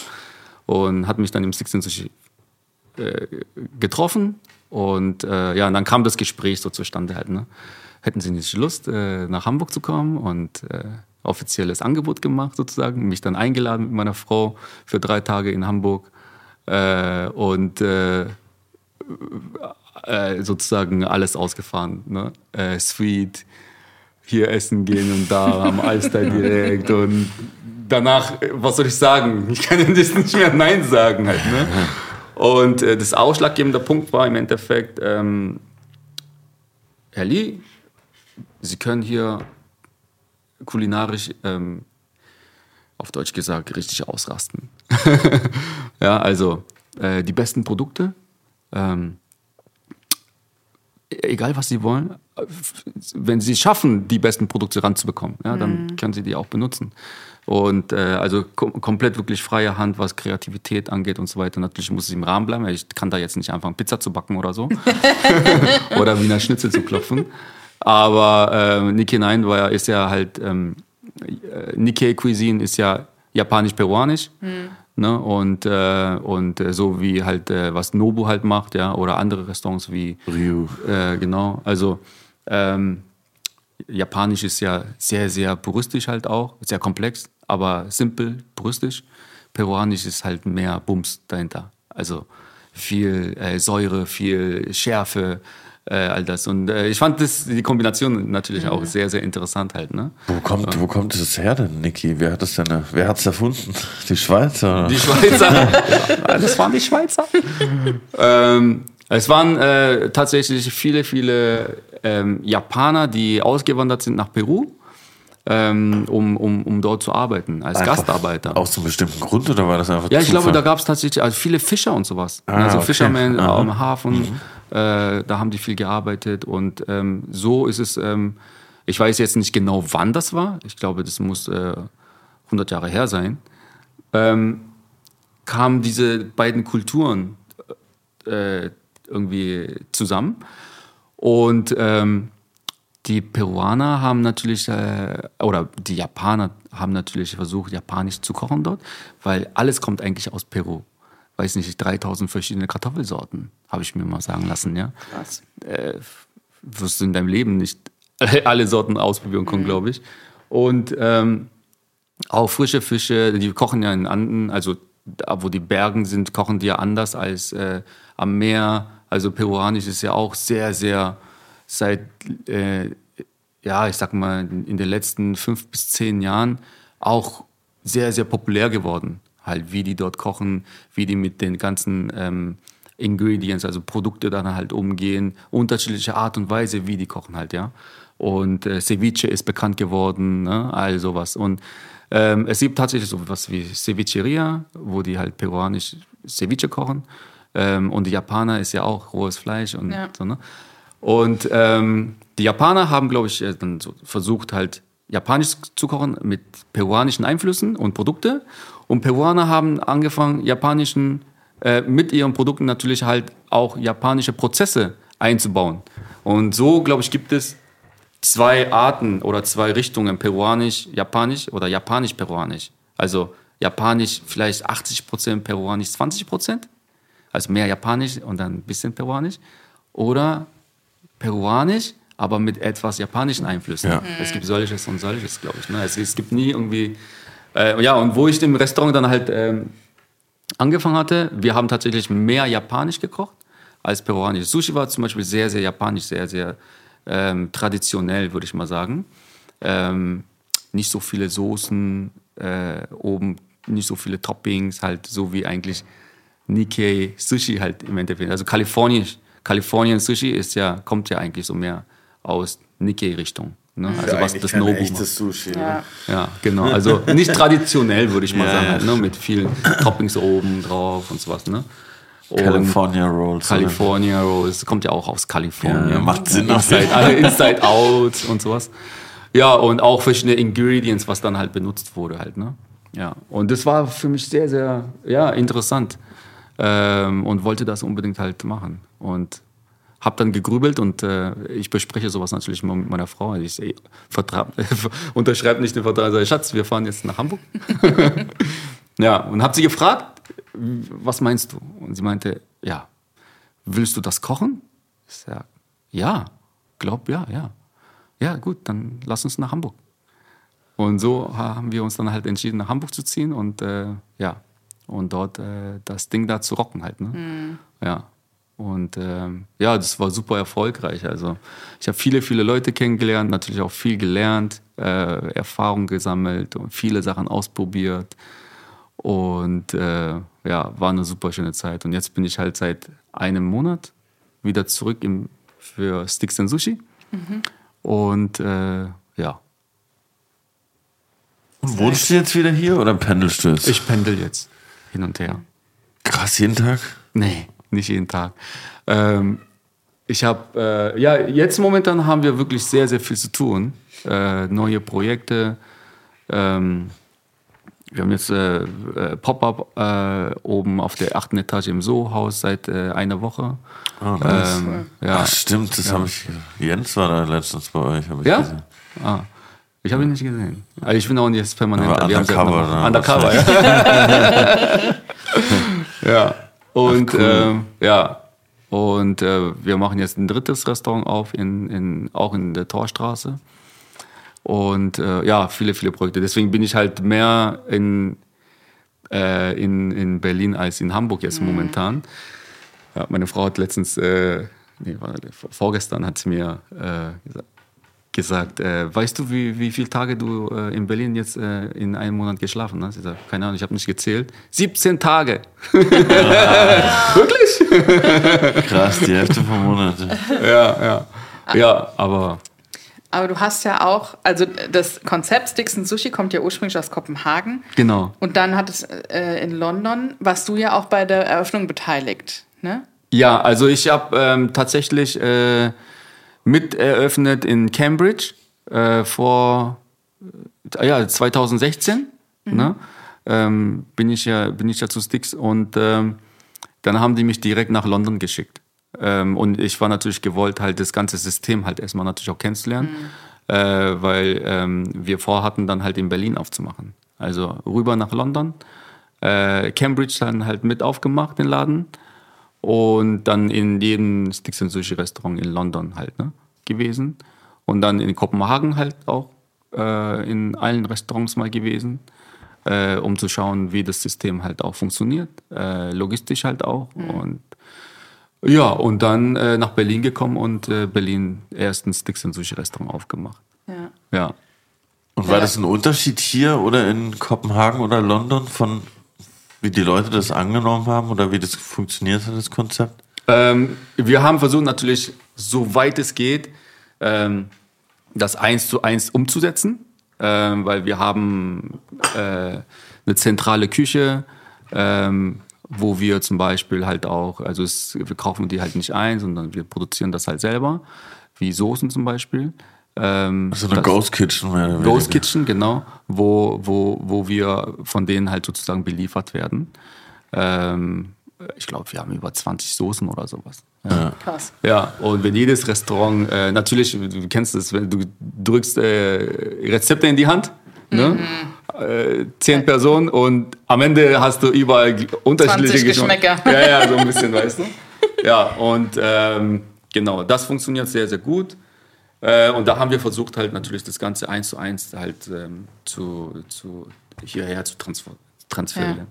und hat mich dann im Sixteen Sushi äh, getroffen und äh, ja, und dann kam das Gespräch so zustande halt. Ne? Hätten Sie nicht Lust, äh, nach Hamburg zu kommen und äh, offizielles Angebot gemacht sozusagen, mich dann eingeladen mit meiner Frau für drei Tage in Hamburg äh, und äh, äh, sozusagen alles ausgefahren. Ne? Äh, Sweet, hier essen gehen und da am Alster direkt und danach, was soll ich sagen? Ich kann das nicht mehr Nein sagen halt. Ne? Und äh, das ausschlaggebende Punkt war im Endeffekt, ähm, Herr Lee, Sie können hier kulinarisch, ähm, auf Deutsch gesagt, richtig ausrasten. [LAUGHS] ja, also äh, die besten Produkte, ähm, egal was Sie wollen, äh, wenn Sie es schaffen, die besten Produkte ranzubekommen, ja, dann können Sie die auch benutzen. Und äh, also kom komplett wirklich freie Hand, was Kreativität angeht und so weiter. Natürlich muss es im Rahmen bleiben. Ich kann da jetzt nicht anfangen, Pizza zu backen oder so. [LAUGHS] [LAUGHS] oder Wiener Schnitzel zu klopfen. Aber äh, Nikkei 9 war ja, ist ja halt, ähm, äh, Nikkei Cuisine ist ja japanisch-peruanisch. Ne? Und, äh, und äh, so wie halt, äh, was Nobu halt macht, ja, oder andere Restaurants wie Ryu. äh, genau, also ähm, Japanisch ist ja sehr, sehr puristisch halt auch, sehr komplex, aber simpel, puristisch. Peruanisch ist halt mehr Bums dahinter. Also viel äh, Säure, viel Schärfe, äh, all das. Und äh, ich fand das, die Kombination natürlich auch sehr, sehr interessant halt. Ne? Wo kommt, wo kommt das her denn, Niki? Wer hat das denn, wer hat's erfunden? Die Schweizer? Die Schweizer. [LAUGHS] das waren die Schweizer. [LAUGHS] ähm, es waren äh, tatsächlich viele, viele ähm, Japaner, die ausgewandert sind nach Peru, ähm, um, um, um dort zu arbeiten, als Einfach Gastarbeiter. Aus einem bestimmten Grund oder war das einfach Ja, ich Zufall? glaube, da gab es tatsächlich also viele Fischer und sowas. Ah, also okay. Fishermen Aha. Mhm. am Hafen, äh, da haben die viel gearbeitet und ähm, so ist es. Ähm, ich weiß jetzt nicht genau, wann das war. Ich glaube, das muss äh, 100 Jahre her sein. Ähm, kamen diese beiden Kulturen äh, irgendwie zusammen und ähm, die Peruaner haben natürlich, äh, oder die Japaner haben natürlich versucht, japanisch zu kochen dort, weil alles kommt eigentlich aus Peru. Weiß nicht, 3000 verschiedene Kartoffelsorten, habe ich mir mal sagen lassen, ja. Krass. Äh, wirst du in deinem Leben nicht [LAUGHS] alle Sorten ausprobieren können, glaube ich. Und ähm, auch frische Fische, die kochen ja in Anden, also da, wo die Bergen sind, kochen die ja anders als äh, am Meer. Also peruanisch ist ja auch sehr, sehr seit, äh, ja, ich sag mal, in den letzten fünf bis zehn Jahren auch sehr, sehr populär geworden. Halt, wie die dort kochen, wie die mit den ganzen ähm, Ingredients, also Produkte dann halt umgehen, unterschiedliche Art und Weise, wie die kochen halt, ja. Und äh, Ceviche ist bekannt geworden, ne? all sowas. Und ähm, es gibt tatsächlich so was wie Cevicheria, wo die halt peruanisch Ceviche kochen. Ähm, und die Japaner ist ja auch rohes Fleisch und Ja. so, ne? Und ähm, die Japaner haben, glaube ich, äh, dann so versucht halt japanisch zu kochen mit peruanischen Einflüssen und Produkte. Und Peruaner haben angefangen, japanischen, äh, mit ihren Produkten natürlich halt auch japanische Prozesse einzubauen. Und so, glaube ich, gibt es zwei Arten oder zwei Richtungen, peruanisch, japanisch oder japanisch-peruanisch. Also japanisch vielleicht 80 Prozent, peruanisch 20 Prozent. Also mehr japanisch und dann ein bisschen peruanisch. Oder peruanisch, aber mit etwas japanischen Einflüssen. Ja. Es gibt solches und solches, glaube ich. Ne? Es, es gibt nie irgendwie... Äh, ja, und wo ich im Restaurant dann halt ähm, angefangen hatte, wir haben tatsächlich mehr japanisch gekocht als peruanisch. Sushi war zum Beispiel sehr, sehr japanisch, sehr, sehr ähm, traditionell, würde ich mal sagen. Ähm, nicht so viele Soßen äh, oben, nicht so viele Toppings, halt so wie eigentlich Nikkei Sushi halt im Endeffekt. Also Kalifornisch, Kalifornien Sushi ist ja, kommt ja eigentlich so mehr aus Nikkei-Richtung. Ne? Also was das Nobu echtes macht. Sushi. Ja. Ne? Ja, genau. Also [LAUGHS] nicht traditionell, würde ich mal Ja, sagen, ja, ne? mit vielen Toppings oben drauf und sowas. Ne? Und California Rolls. California Rolls, kommt ja auch aus Kalifornien. Ja, macht Sinn Inside, alle Inside Out und sowas. Ja, und auch verschiedene Ingredients, was dann halt benutzt wurde halt, ne? Ja, und das war für mich sehr, sehr, ja, interessant. Ähm, und wollte das unbedingt halt machen. Und habe dann gegrübelt und äh, ich bespreche sowas natürlich immer mit meiner Frau. Ich äh, vertra- [LAUGHS] unterschreibe nicht den Vertrag, sage, Schatz, wir fahren jetzt nach Hamburg. [LAUGHS] ja, und habe sie gefragt, was meinst du? Und sie meinte, ja, willst du das kochen? Ich sag, ja, glaub ja, ja. Ja, gut, dann lass uns nach Hamburg. Und so haben wir uns dann halt entschieden, nach Hamburg zu ziehen und äh, ja, und dort äh, das Ding da zu rocken halt. Ne? Ja. Und ähm, ja, das war super erfolgreich. Also ich habe viele, viele Leute kennengelernt, natürlich auch viel gelernt, äh, Erfahrung gesammelt und viele Sachen ausprobiert. Und äh, ja, war eine super schöne Zeit. Und jetzt bin ich halt seit einem Monat wieder zurück im, für Sticks and Sushi. Und äh, ja, Und wohnst du jetzt wieder hier oder pendelst du jetzt? ich pendel jetzt hin und her. Krass, jeden Tag? Nee, nicht jeden Tag. Ähm, ich habe, äh, ja, jetzt momentan haben wir wirklich sehr, sehr viel zu tun. Äh, neue Projekte. Ähm, wir haben jetzt äh, äh, Pop-up äh, oben auf der achten Etage im Soho-Haus seit äh, einer Woche. ähm, ja. Ach, stimmt, das habe ich. Jens war da letztens bei euch, habe ich ja? gesehen. Ah, ich habe ihn nicht gesehen. Aber ich bin auch nicht permanent. Aber undercover, ne? Undercover, ja. [LAUGHS] [LAUGHS] ja. Und ähm, ja. Und äh, wir machen jetzt ein drittes Restaurant auf, in, in, auch in der Torstraße. Und äh, ja, viele, viele Projekte. Deswegen bin ich halt mehr in, äh, in, in Berlin als in Hamburg jetzt momentan. Ja, meine Frau hat letztens, äh, nee, war, vorgestern hat sie mir äh, gesagt, gesagt äh, weißt du, wie, wie viele Tage du äh, in Berlin jetzt äh, in einem Monat geschlafen hast? Ich sage, keine Ahnung, ich habe nicht gezählt. 17 Tage. [LAUGHS] Wirklich? Krass, die Hälfte vom Monat. ja, ja. Ja, aber Aber du hast ja auch, also das Konzept Sticks and Sushi kommt ja ursprünglich aus Kopenhagen. genau. Und dann hat es äh, in London, warst du ja auch bei der Eröffnung beteiligt, ne? Ja, also ich habe ähm, tatsächlich äh, mit eröffnet in Cambridge äh, vor äh, ja, 2016. Ne? Ähm, bin, ich ja, bin ich ja zu Sticks und ähm, dann haben die mich direkt nach London geschickt. Ähm, und ich war natürlich gewollt, halt das ganze System halt erstmal natürlich auch kennenzulernen, äh, weil ähm, wir vorhatten, dann halt in Berlin aufzumachen. Also rüber nach London, äh, Cambridge dann halt mit aufgemacht, den Laden und dann in jedem Sticks and Sushi Restaurant in London halt ne, gewesen und dann in Kopenhagen halt auch äh, in allen Restaurants mal gewesen, äh, um zu schauen, wie das System halt auch funktioniert, äh, logistisch halt auch und ja und dann äh, nach Berlin gekommen und äh, Berlin ersten Sticks and Sushi Restaurant aufgemacht. Ja. Ja. Und war das ein Unterschied hier oder in Kopenhagen oder London von wie die Leute das angenommen haben oder wie das funktioniert hat, das Konzept? Ähm, wir haben versucht natürlich, soweit es geht, ähm, das eins zu eins umzusetzen, ähm, weil wir haben äh, eine zentrale Küche, ähm, wo wir zum Beispiel halt auch, also es, wir kaufen die halt nicht ein, sondern wir produzieren das halt selber, wie Soßen zum Beispiel. Ähm, So eine das- Ghost Kitchen mehr oder Ghost weniger. Kitchen, genau, wo, wo, wo wir von denen halt sozusagen beliefert werden. Ähm, ich glaube, wir haben über 20 Soßen oder sowas. Ja. Krass. Ja, und wenn jedes Restaurant, äh, natürlich, du kennst es, wenn du drückst äh, Rezepte in die Hand, ne? Äh, zehn Personen und am Ende hast du überall unterschiedliche 20 Geschmäcker. Ja, ja, so ein bisschen, weißt du? Ja, und ähm, genau, das funktioniert sehr, sehr gut. Äh, und da haben wir versucht, halt natürlich das Ganze eins zu eins halt ähm, zu, zu hierher zu transfer transferieren.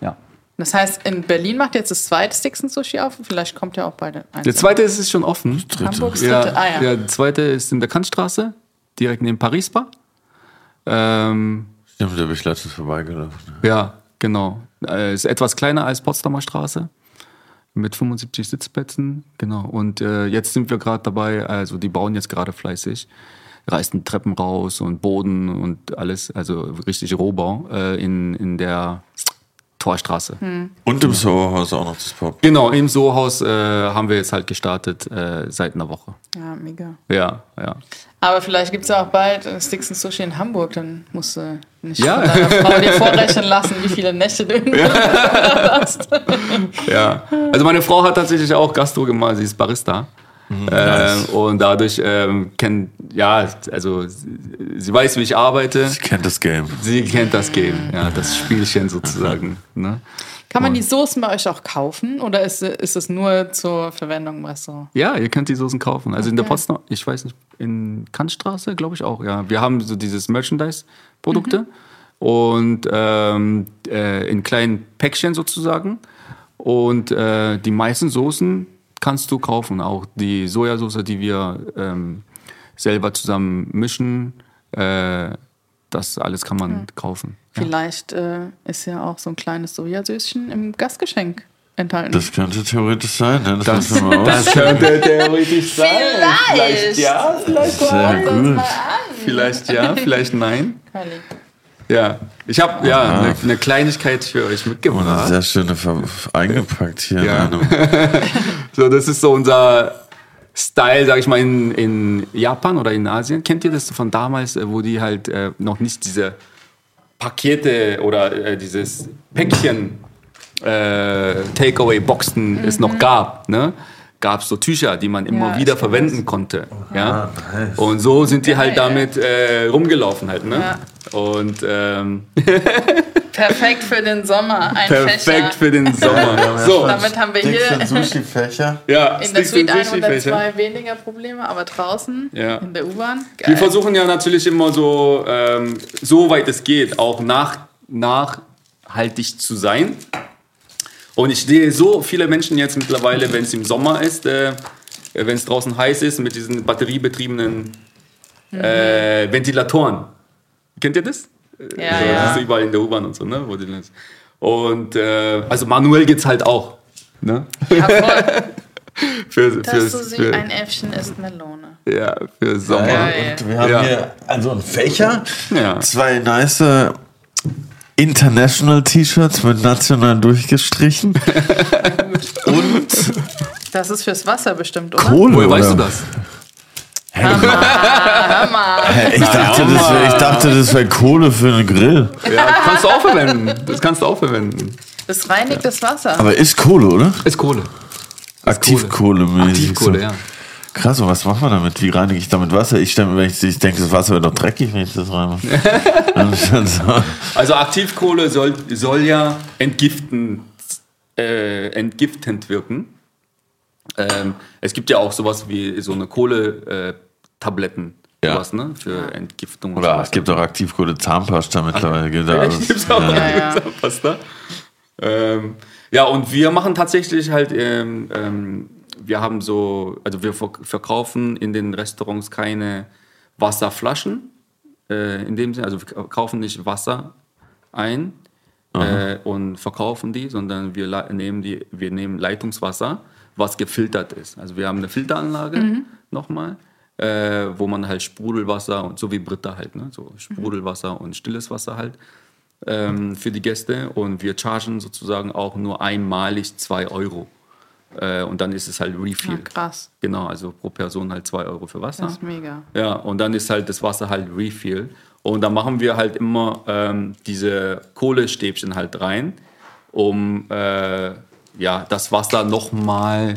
Ja. Das heißt, in Berlin macht jetzt das zweite Sticks and Sushi auf. Vielleicht kommt ja auch beide eins. Der zweite ist es schon offen. Hamburgs Ja, dritte. Ah ja. ja, der zweite ist in der Kantstraße, direkt neben Paris Bar. Ähm, Stimmt, da bin ich letztens vorbeigelaufen. ja, genau. Äh, ist etwas kleiner als Potsdamer Straße. Mit 75 Sitzplätzen, genau. Und äh, jetzt sind wir gerade dabei, also die bauen jetzt gerade fleißig, reißen Treppen raus und Boden und alles, also richtig Rohbau äh, in, in der Torstraße. Und im Soho-Haus auch noch das Pop. Genau, im Sohaus äh, haben wir jetzt halt gestartet äh, seit einer Woche. Ja, mega. Ja, ja. Aber vielleicht gibt es ja auch bald äh, Sticks and Sushi in Hamburg. Dann musst du nicht Ja. von deiner Frau dir [LAUGHS] vorrechnen lassen, wie viele Nächte du in hast. [LAUGHS] Ja, also meine Frau hat tatsächlich auch Gastro gemacht, sie ist Barista. Ähm, und dadurch ähm, kennt, ja, also sie, sie weiß, wie ich arbeite. Ich kenne das Game. Sie kennt das Game, ja, das Spielchen sozusagen. Ne? Kann man die Soßen bei euch auch kaufen oder ist, ist es nur zur Verwendung im Restaurant? Ja, ihr könnt die Soßen kaufen. Also in der Okay. Potsdam, ich weiß nicht, in Kantstraße, glaube ich auch, ja. Wir haben so dieses Merchandise-Produkte und ähm, äh, in kleinen Päckchen sozusagen. Und äh, die meisten Soßen kannst du kaufen. Auch die Sojasauce, die wir ähm, selber zusammen mischen, äh, das alles kann man kaufen. Vielleicht äh, ist ja auch so ein kleines Sojasöschen im Gastgeschenk enthalten. Das könnte theoretisch sein, ne? Das, Das, das könnte theoretisch sein. Vielleicht. ja, vielleicht Sehr gut. Vielleicht ja, vielleicht nein. Ja, ich habe ja eine ne Kleinigkeit für euch eine mitgebracht. sehr schöne Ver eingepackt hier. Ja. [LAUGHS] So, das ist so unser Style, sag ich mal, in, in Japan oder in Asien. Kennt ihr das von damals, äh, wo die halt äh, noch nicht diese Pakete oder äh, dieses Päckchen äh, Takeaway-Boxen es noch gab, ne? Gab es so Tücher, die man immer Ja, wieder verwenden konnte. Ja? nice. Und so sind die halt damit äh, rumgelaufen halt, ne? Ja. Und ähm, [LAUGHS] Perfekt für den Sommer. Ein Perfekt Fächer. für den Sommer. so, Damit haben wir hier Sushi-Fächer. [LAUGHS] ja, in der Sticks Suite und 102 Sushi-Fächer. weniger Probleme, aber draußen Ja. in der U-Bahn. Wir versuchen ja natürlich immer so, ähm, so weit es geht, auch nach, nachhaltig zu sein. Und ich sehe so viele Menschen jetzt mittlerweile, wenn es im Sommer ist, äh, wenn es draußen heiß ist, mit diesen batteriebetriebenen äh, Ventilatoren. Kennt ihr das? Ja, so, ja. Das ist überall in der U-Bahn und so, ne? Wo die das- Und äh, also manuell geht's halt auch. Ne? Ja. [LAUGHS] Für, Dass fürs- du sie für, ein Äffchen ist Melone. ja, für Sommer. Geil. Und wir haben Ja. hier also einen Fächer, Ja. zwei nice International T-Shirts mit national durchgestrichen [LAUGHS] und Das ist fürs Wasser bestimmt, oder? Kohle. Woher weißt du das? Hä, Ich dachte, das wär, ich dachte, das wäre Kohle für einen Grill. Ja, kannst du auch verwenden. Das kannst du auch verwenden. Das reinigt das Wasser. Aber ist Kohle, oder? Ist Kohle. Aktivkohle. mäßig Aktivkohle, ja. Krass, und was macht man damit? Wie reinige ich damit Wasser? Ich, stell, mir- wenn ich, ich denke, das Wasser wäre doch dreckig, wenn ich das reinmache. Also Aktivkohle soll, soll ja entgiften, äh, entgiftend wirken. Ähm, es gibt ja auch sowas wie so eine Kohle-Tabletten. Ja. Sowas, ne? Für Entgiftung und Oder sowas. es gibt auch Aktivkohle Zahnpasta mittlerweile. Gibt Ja, [LAUGHS] alles. gibt's auch Ja, ja. Zahnpasta. Ähm, ja, und wir machen tatsächlich halt, ähm, ähm, wir haben so, also wir verk- verkaufen in den Restaurants keine Wasserflaschen, äh, in dem Sinne, also wir kaufen nicht Wasser ein äh, und verkaufen die, sondern wir nehmen die, wir nehmen Leitungswasser, was gefiltert ist. Also wir haben eine Filteranlage nochmal, äh, wo man halt Sprudelwasser und so wie Britta halt, ne, so Sprudelwasser und stilles Wasser halt ähm, für die Gäste und wir chargen sozusagen auch nur einmalig 2 Euro. Äh, und dann ist es halt Refill. Ah, krass. Genau, also pro Person halt 2 Euro für Wasser. Das ist mega. Ja, und dann ist halt das Wasser halt Refill. Und da machen wir halt immer ähm, diese Kohlestäbchen halt rein, um äh, ja, das Wasser nochmal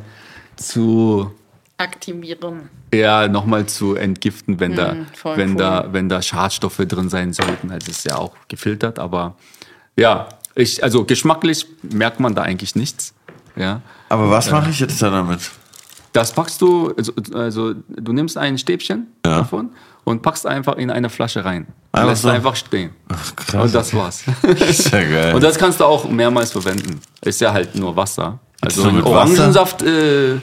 zu Aktivieren. ja, nochmal zu entgiften, wenn, da, Mhm, voll wenn, cool. da, wenn da Schadstoffe drin sein sollten. Also es ist ja auch gefiltert, aber ja, ich, also geschmacklich merkt man da eigentlich nichts. Ja. Aber was mache ich jetzt da damit? Das packst du, also, also du nimmst ein Stäbchen Ja. davon und packst einfach in eine Flasche rein. Einfach Lässt so? einfach stehen. krass, Und das war's. [LAUGHS] Ist ja geil. und das kannst du auch mehrmals verwenden. Ist ja halt nur Wasser. Also So mit Orangensaft äh,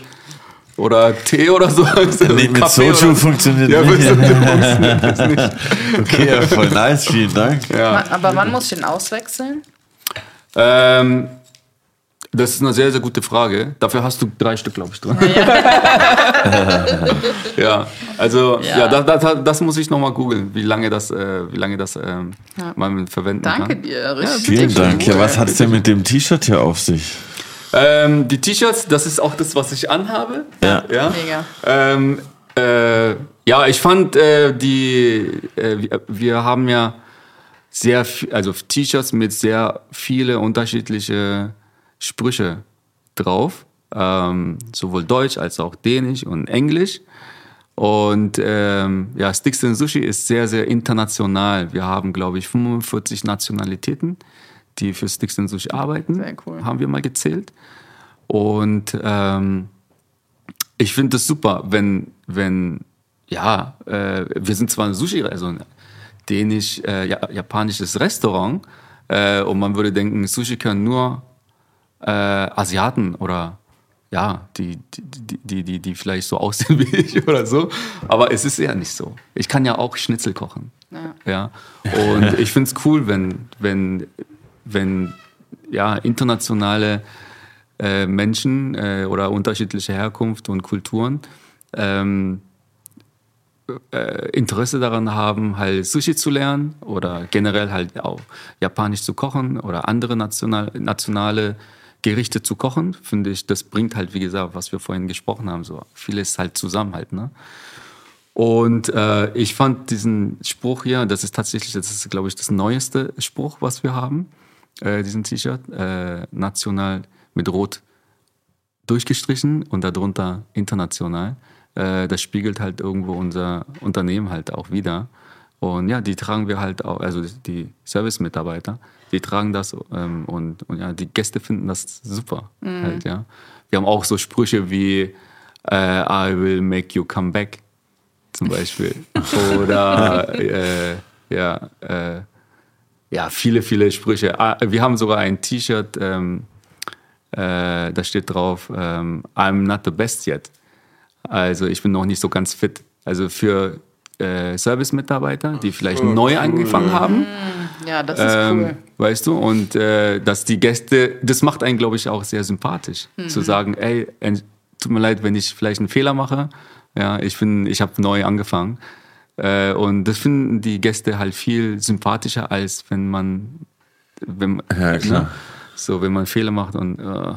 oder Tee oder so. Nee, mit Kaffee Soju funktioniert Ja, nicht. funktioniert [LAUGHS] Okay, ja, voll nice, vielen Dank. Ma- Aber wann muss ich den auswechseln? Ähm, das ist eine sehr, sehr gute Frage. Dafür hast du drei Stück, glaube ich, drin. [LAUGHS] Ja, also ja, Ja. das, das, das muss ich nochmal googeln, wie lange das, äh, wie lange das ähm, man verwenden Danke kann. dir. Richtig Vielen Dank. Ja, was hat's denn mit dem T-Shirt hier auf sich? Ähm, die T-Shirts, das ist auch das, was ich anhabe. Ja. ja? Mega. Ähm, äh, ja, ich fand äh, die, äh, wir, wir haben ja sehr, viel, also T-Shirts mit sehr viele unterschiedliche Sprüche drauf, ähm, sowohl Deutsch als auch Dänisch und Englisch. Und ähm, ja, Sticks and Sushi ist sehr, sehr international. Wir haben, glaube ich, 45 Nationalitäten, die für Sticks and Sushi arbeiten. Sehr cool. Haben wir mal gezählt. Und ähm, ich finde es super, wenn, wenn, ja, äh, wir sind zwar ein Sushi, also ein dänisch, äh, Restaurant, äh, und man würde denken, Sushi können nur äh, Asiaten oder ja, die, die, die, die, die, vielleicht so [LAUGHS] aussehen wie ich oder so. Aber es ist ja nicht so. Ich kann ja auch Schnitzel kochen. Ja. Und ich finde es cool, wenn, wenn, wenn ja, internationale äh, Menschen äh, oder unterschiedliche Herkunft und Kulturen ähm, äh, Interesse daran haben, halt Sushi zu lernen oder generell halt auch Japanisch zu kochen oder andere national, nationale Gerichte zu kochen, finde ich, das bringt halt, wie gesagt, was wir vorhin gesprochen haben, so vieles halt zusammen halt, ne? Und äh, ich fand diesen Spruch hier, das ist tatsächlich, das ist, glaube ich, das neueste Spruch, was wir haben, äh, diesen T-Shirt, äh, national mit Rot durchgestrichen und darunter international. Äh, das spiegelt halt irgendwo unser Unternehmen halt auch wieder. Und ja, die tragen wir halt auch, also die Service-Mitarbeiter, die tragen das ähm, und, und ja, die Gäste finden das super. Halt, ja. Wir haben auch so Sprüche wie äh, I will make you come back zum Beispiel. [LAUGHS] Oder äh, ja, äh, ja, viele, viele Sprüche. Ah, Wir haben sogar ein T-Shirt, ähm, äh, da steht drauf, ähm, I'm not the best yet. Also ich bin noch nicht so ganz fit. Also für äh, Service-Mitarbeiter, die vielleicht neu angefangen haben, Ja, das ist ähm, cool. weißt du, und äh, dass die Gäste, das macht einen, glaube ich, auch sehr sympathisch, Mhm. zu sagen, ey, tut mir leid, wenn ich vielleicht einen Fehler mache. Ja, ich bin, ich habe neu angefangen. Äh, und das finden die Gäste halt viel sympathischer, als wenn man, wenn, Ja, klar. Ne? so, wenn man Fehler macht und äh,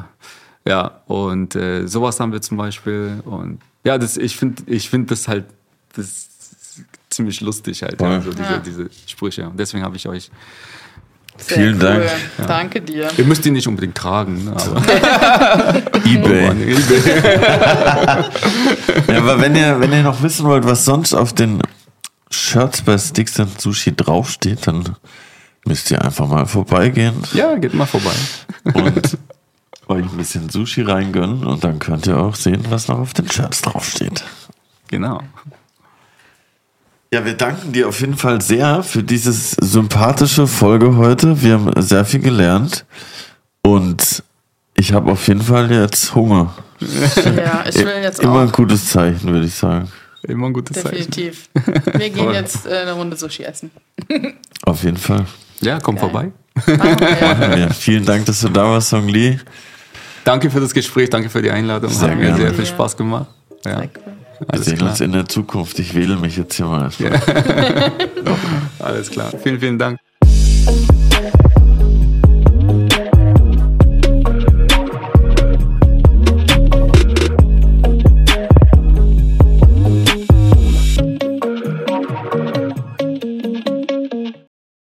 ja, und äh, sowas haben wir zum Beispiel. Und ja, das, ich finde ich find das halt das ziemlich lustig halt, ja, so diese, diese Sprüche. Und deswegen habe ich euch Sehr Vielen Dank. Danke dir. Ihr müsst die nicht unbedingt tragen, ne, aber [LAUGHS] Ebay. Ebay. Ja, aber wenn ihr, wenn ihr noch wissen wollt, was sonst auf den Shirts bei Sticks and Sushi draufsteht, dann müsst ihr einfach mal vorbeigehen Ja, geht mal vorbei. und [LAUGHS] euch ein bisschen Sushi reingönnen und dann könnt ihr auch sehen, was noch auf den Shirts draufsteht. Genau. Ja, wir danken dir auf jeden Fall sehr für dieses sympathische Folge heute. Wir haben sehr viel gelernt und ich habe auf jeden Fall jetzt Hunger. Ja, ich will jetzt Immer auch. ein gutes Zeichen, würde ich sagen. Immer ein gutes Zeichen. Definitiv. Wir gehen jetzt äh, eine Runde Sushi essen. Auf jeden Fall. Ja, komm vorbei. Machen wir. Ja, vielen Dank, dass du da warst, Song Lee. Danke für das Gespräch, danke für die Einladung. Sehr Hat mir gerne. sehr viel Spaß gemacht. Ja, Sehr cool. Wir sehen uns in der Zukunft. Ich wähle mich jetzt hier mal. [LAUGHS] Alles klar. Vielen, vielen Dank.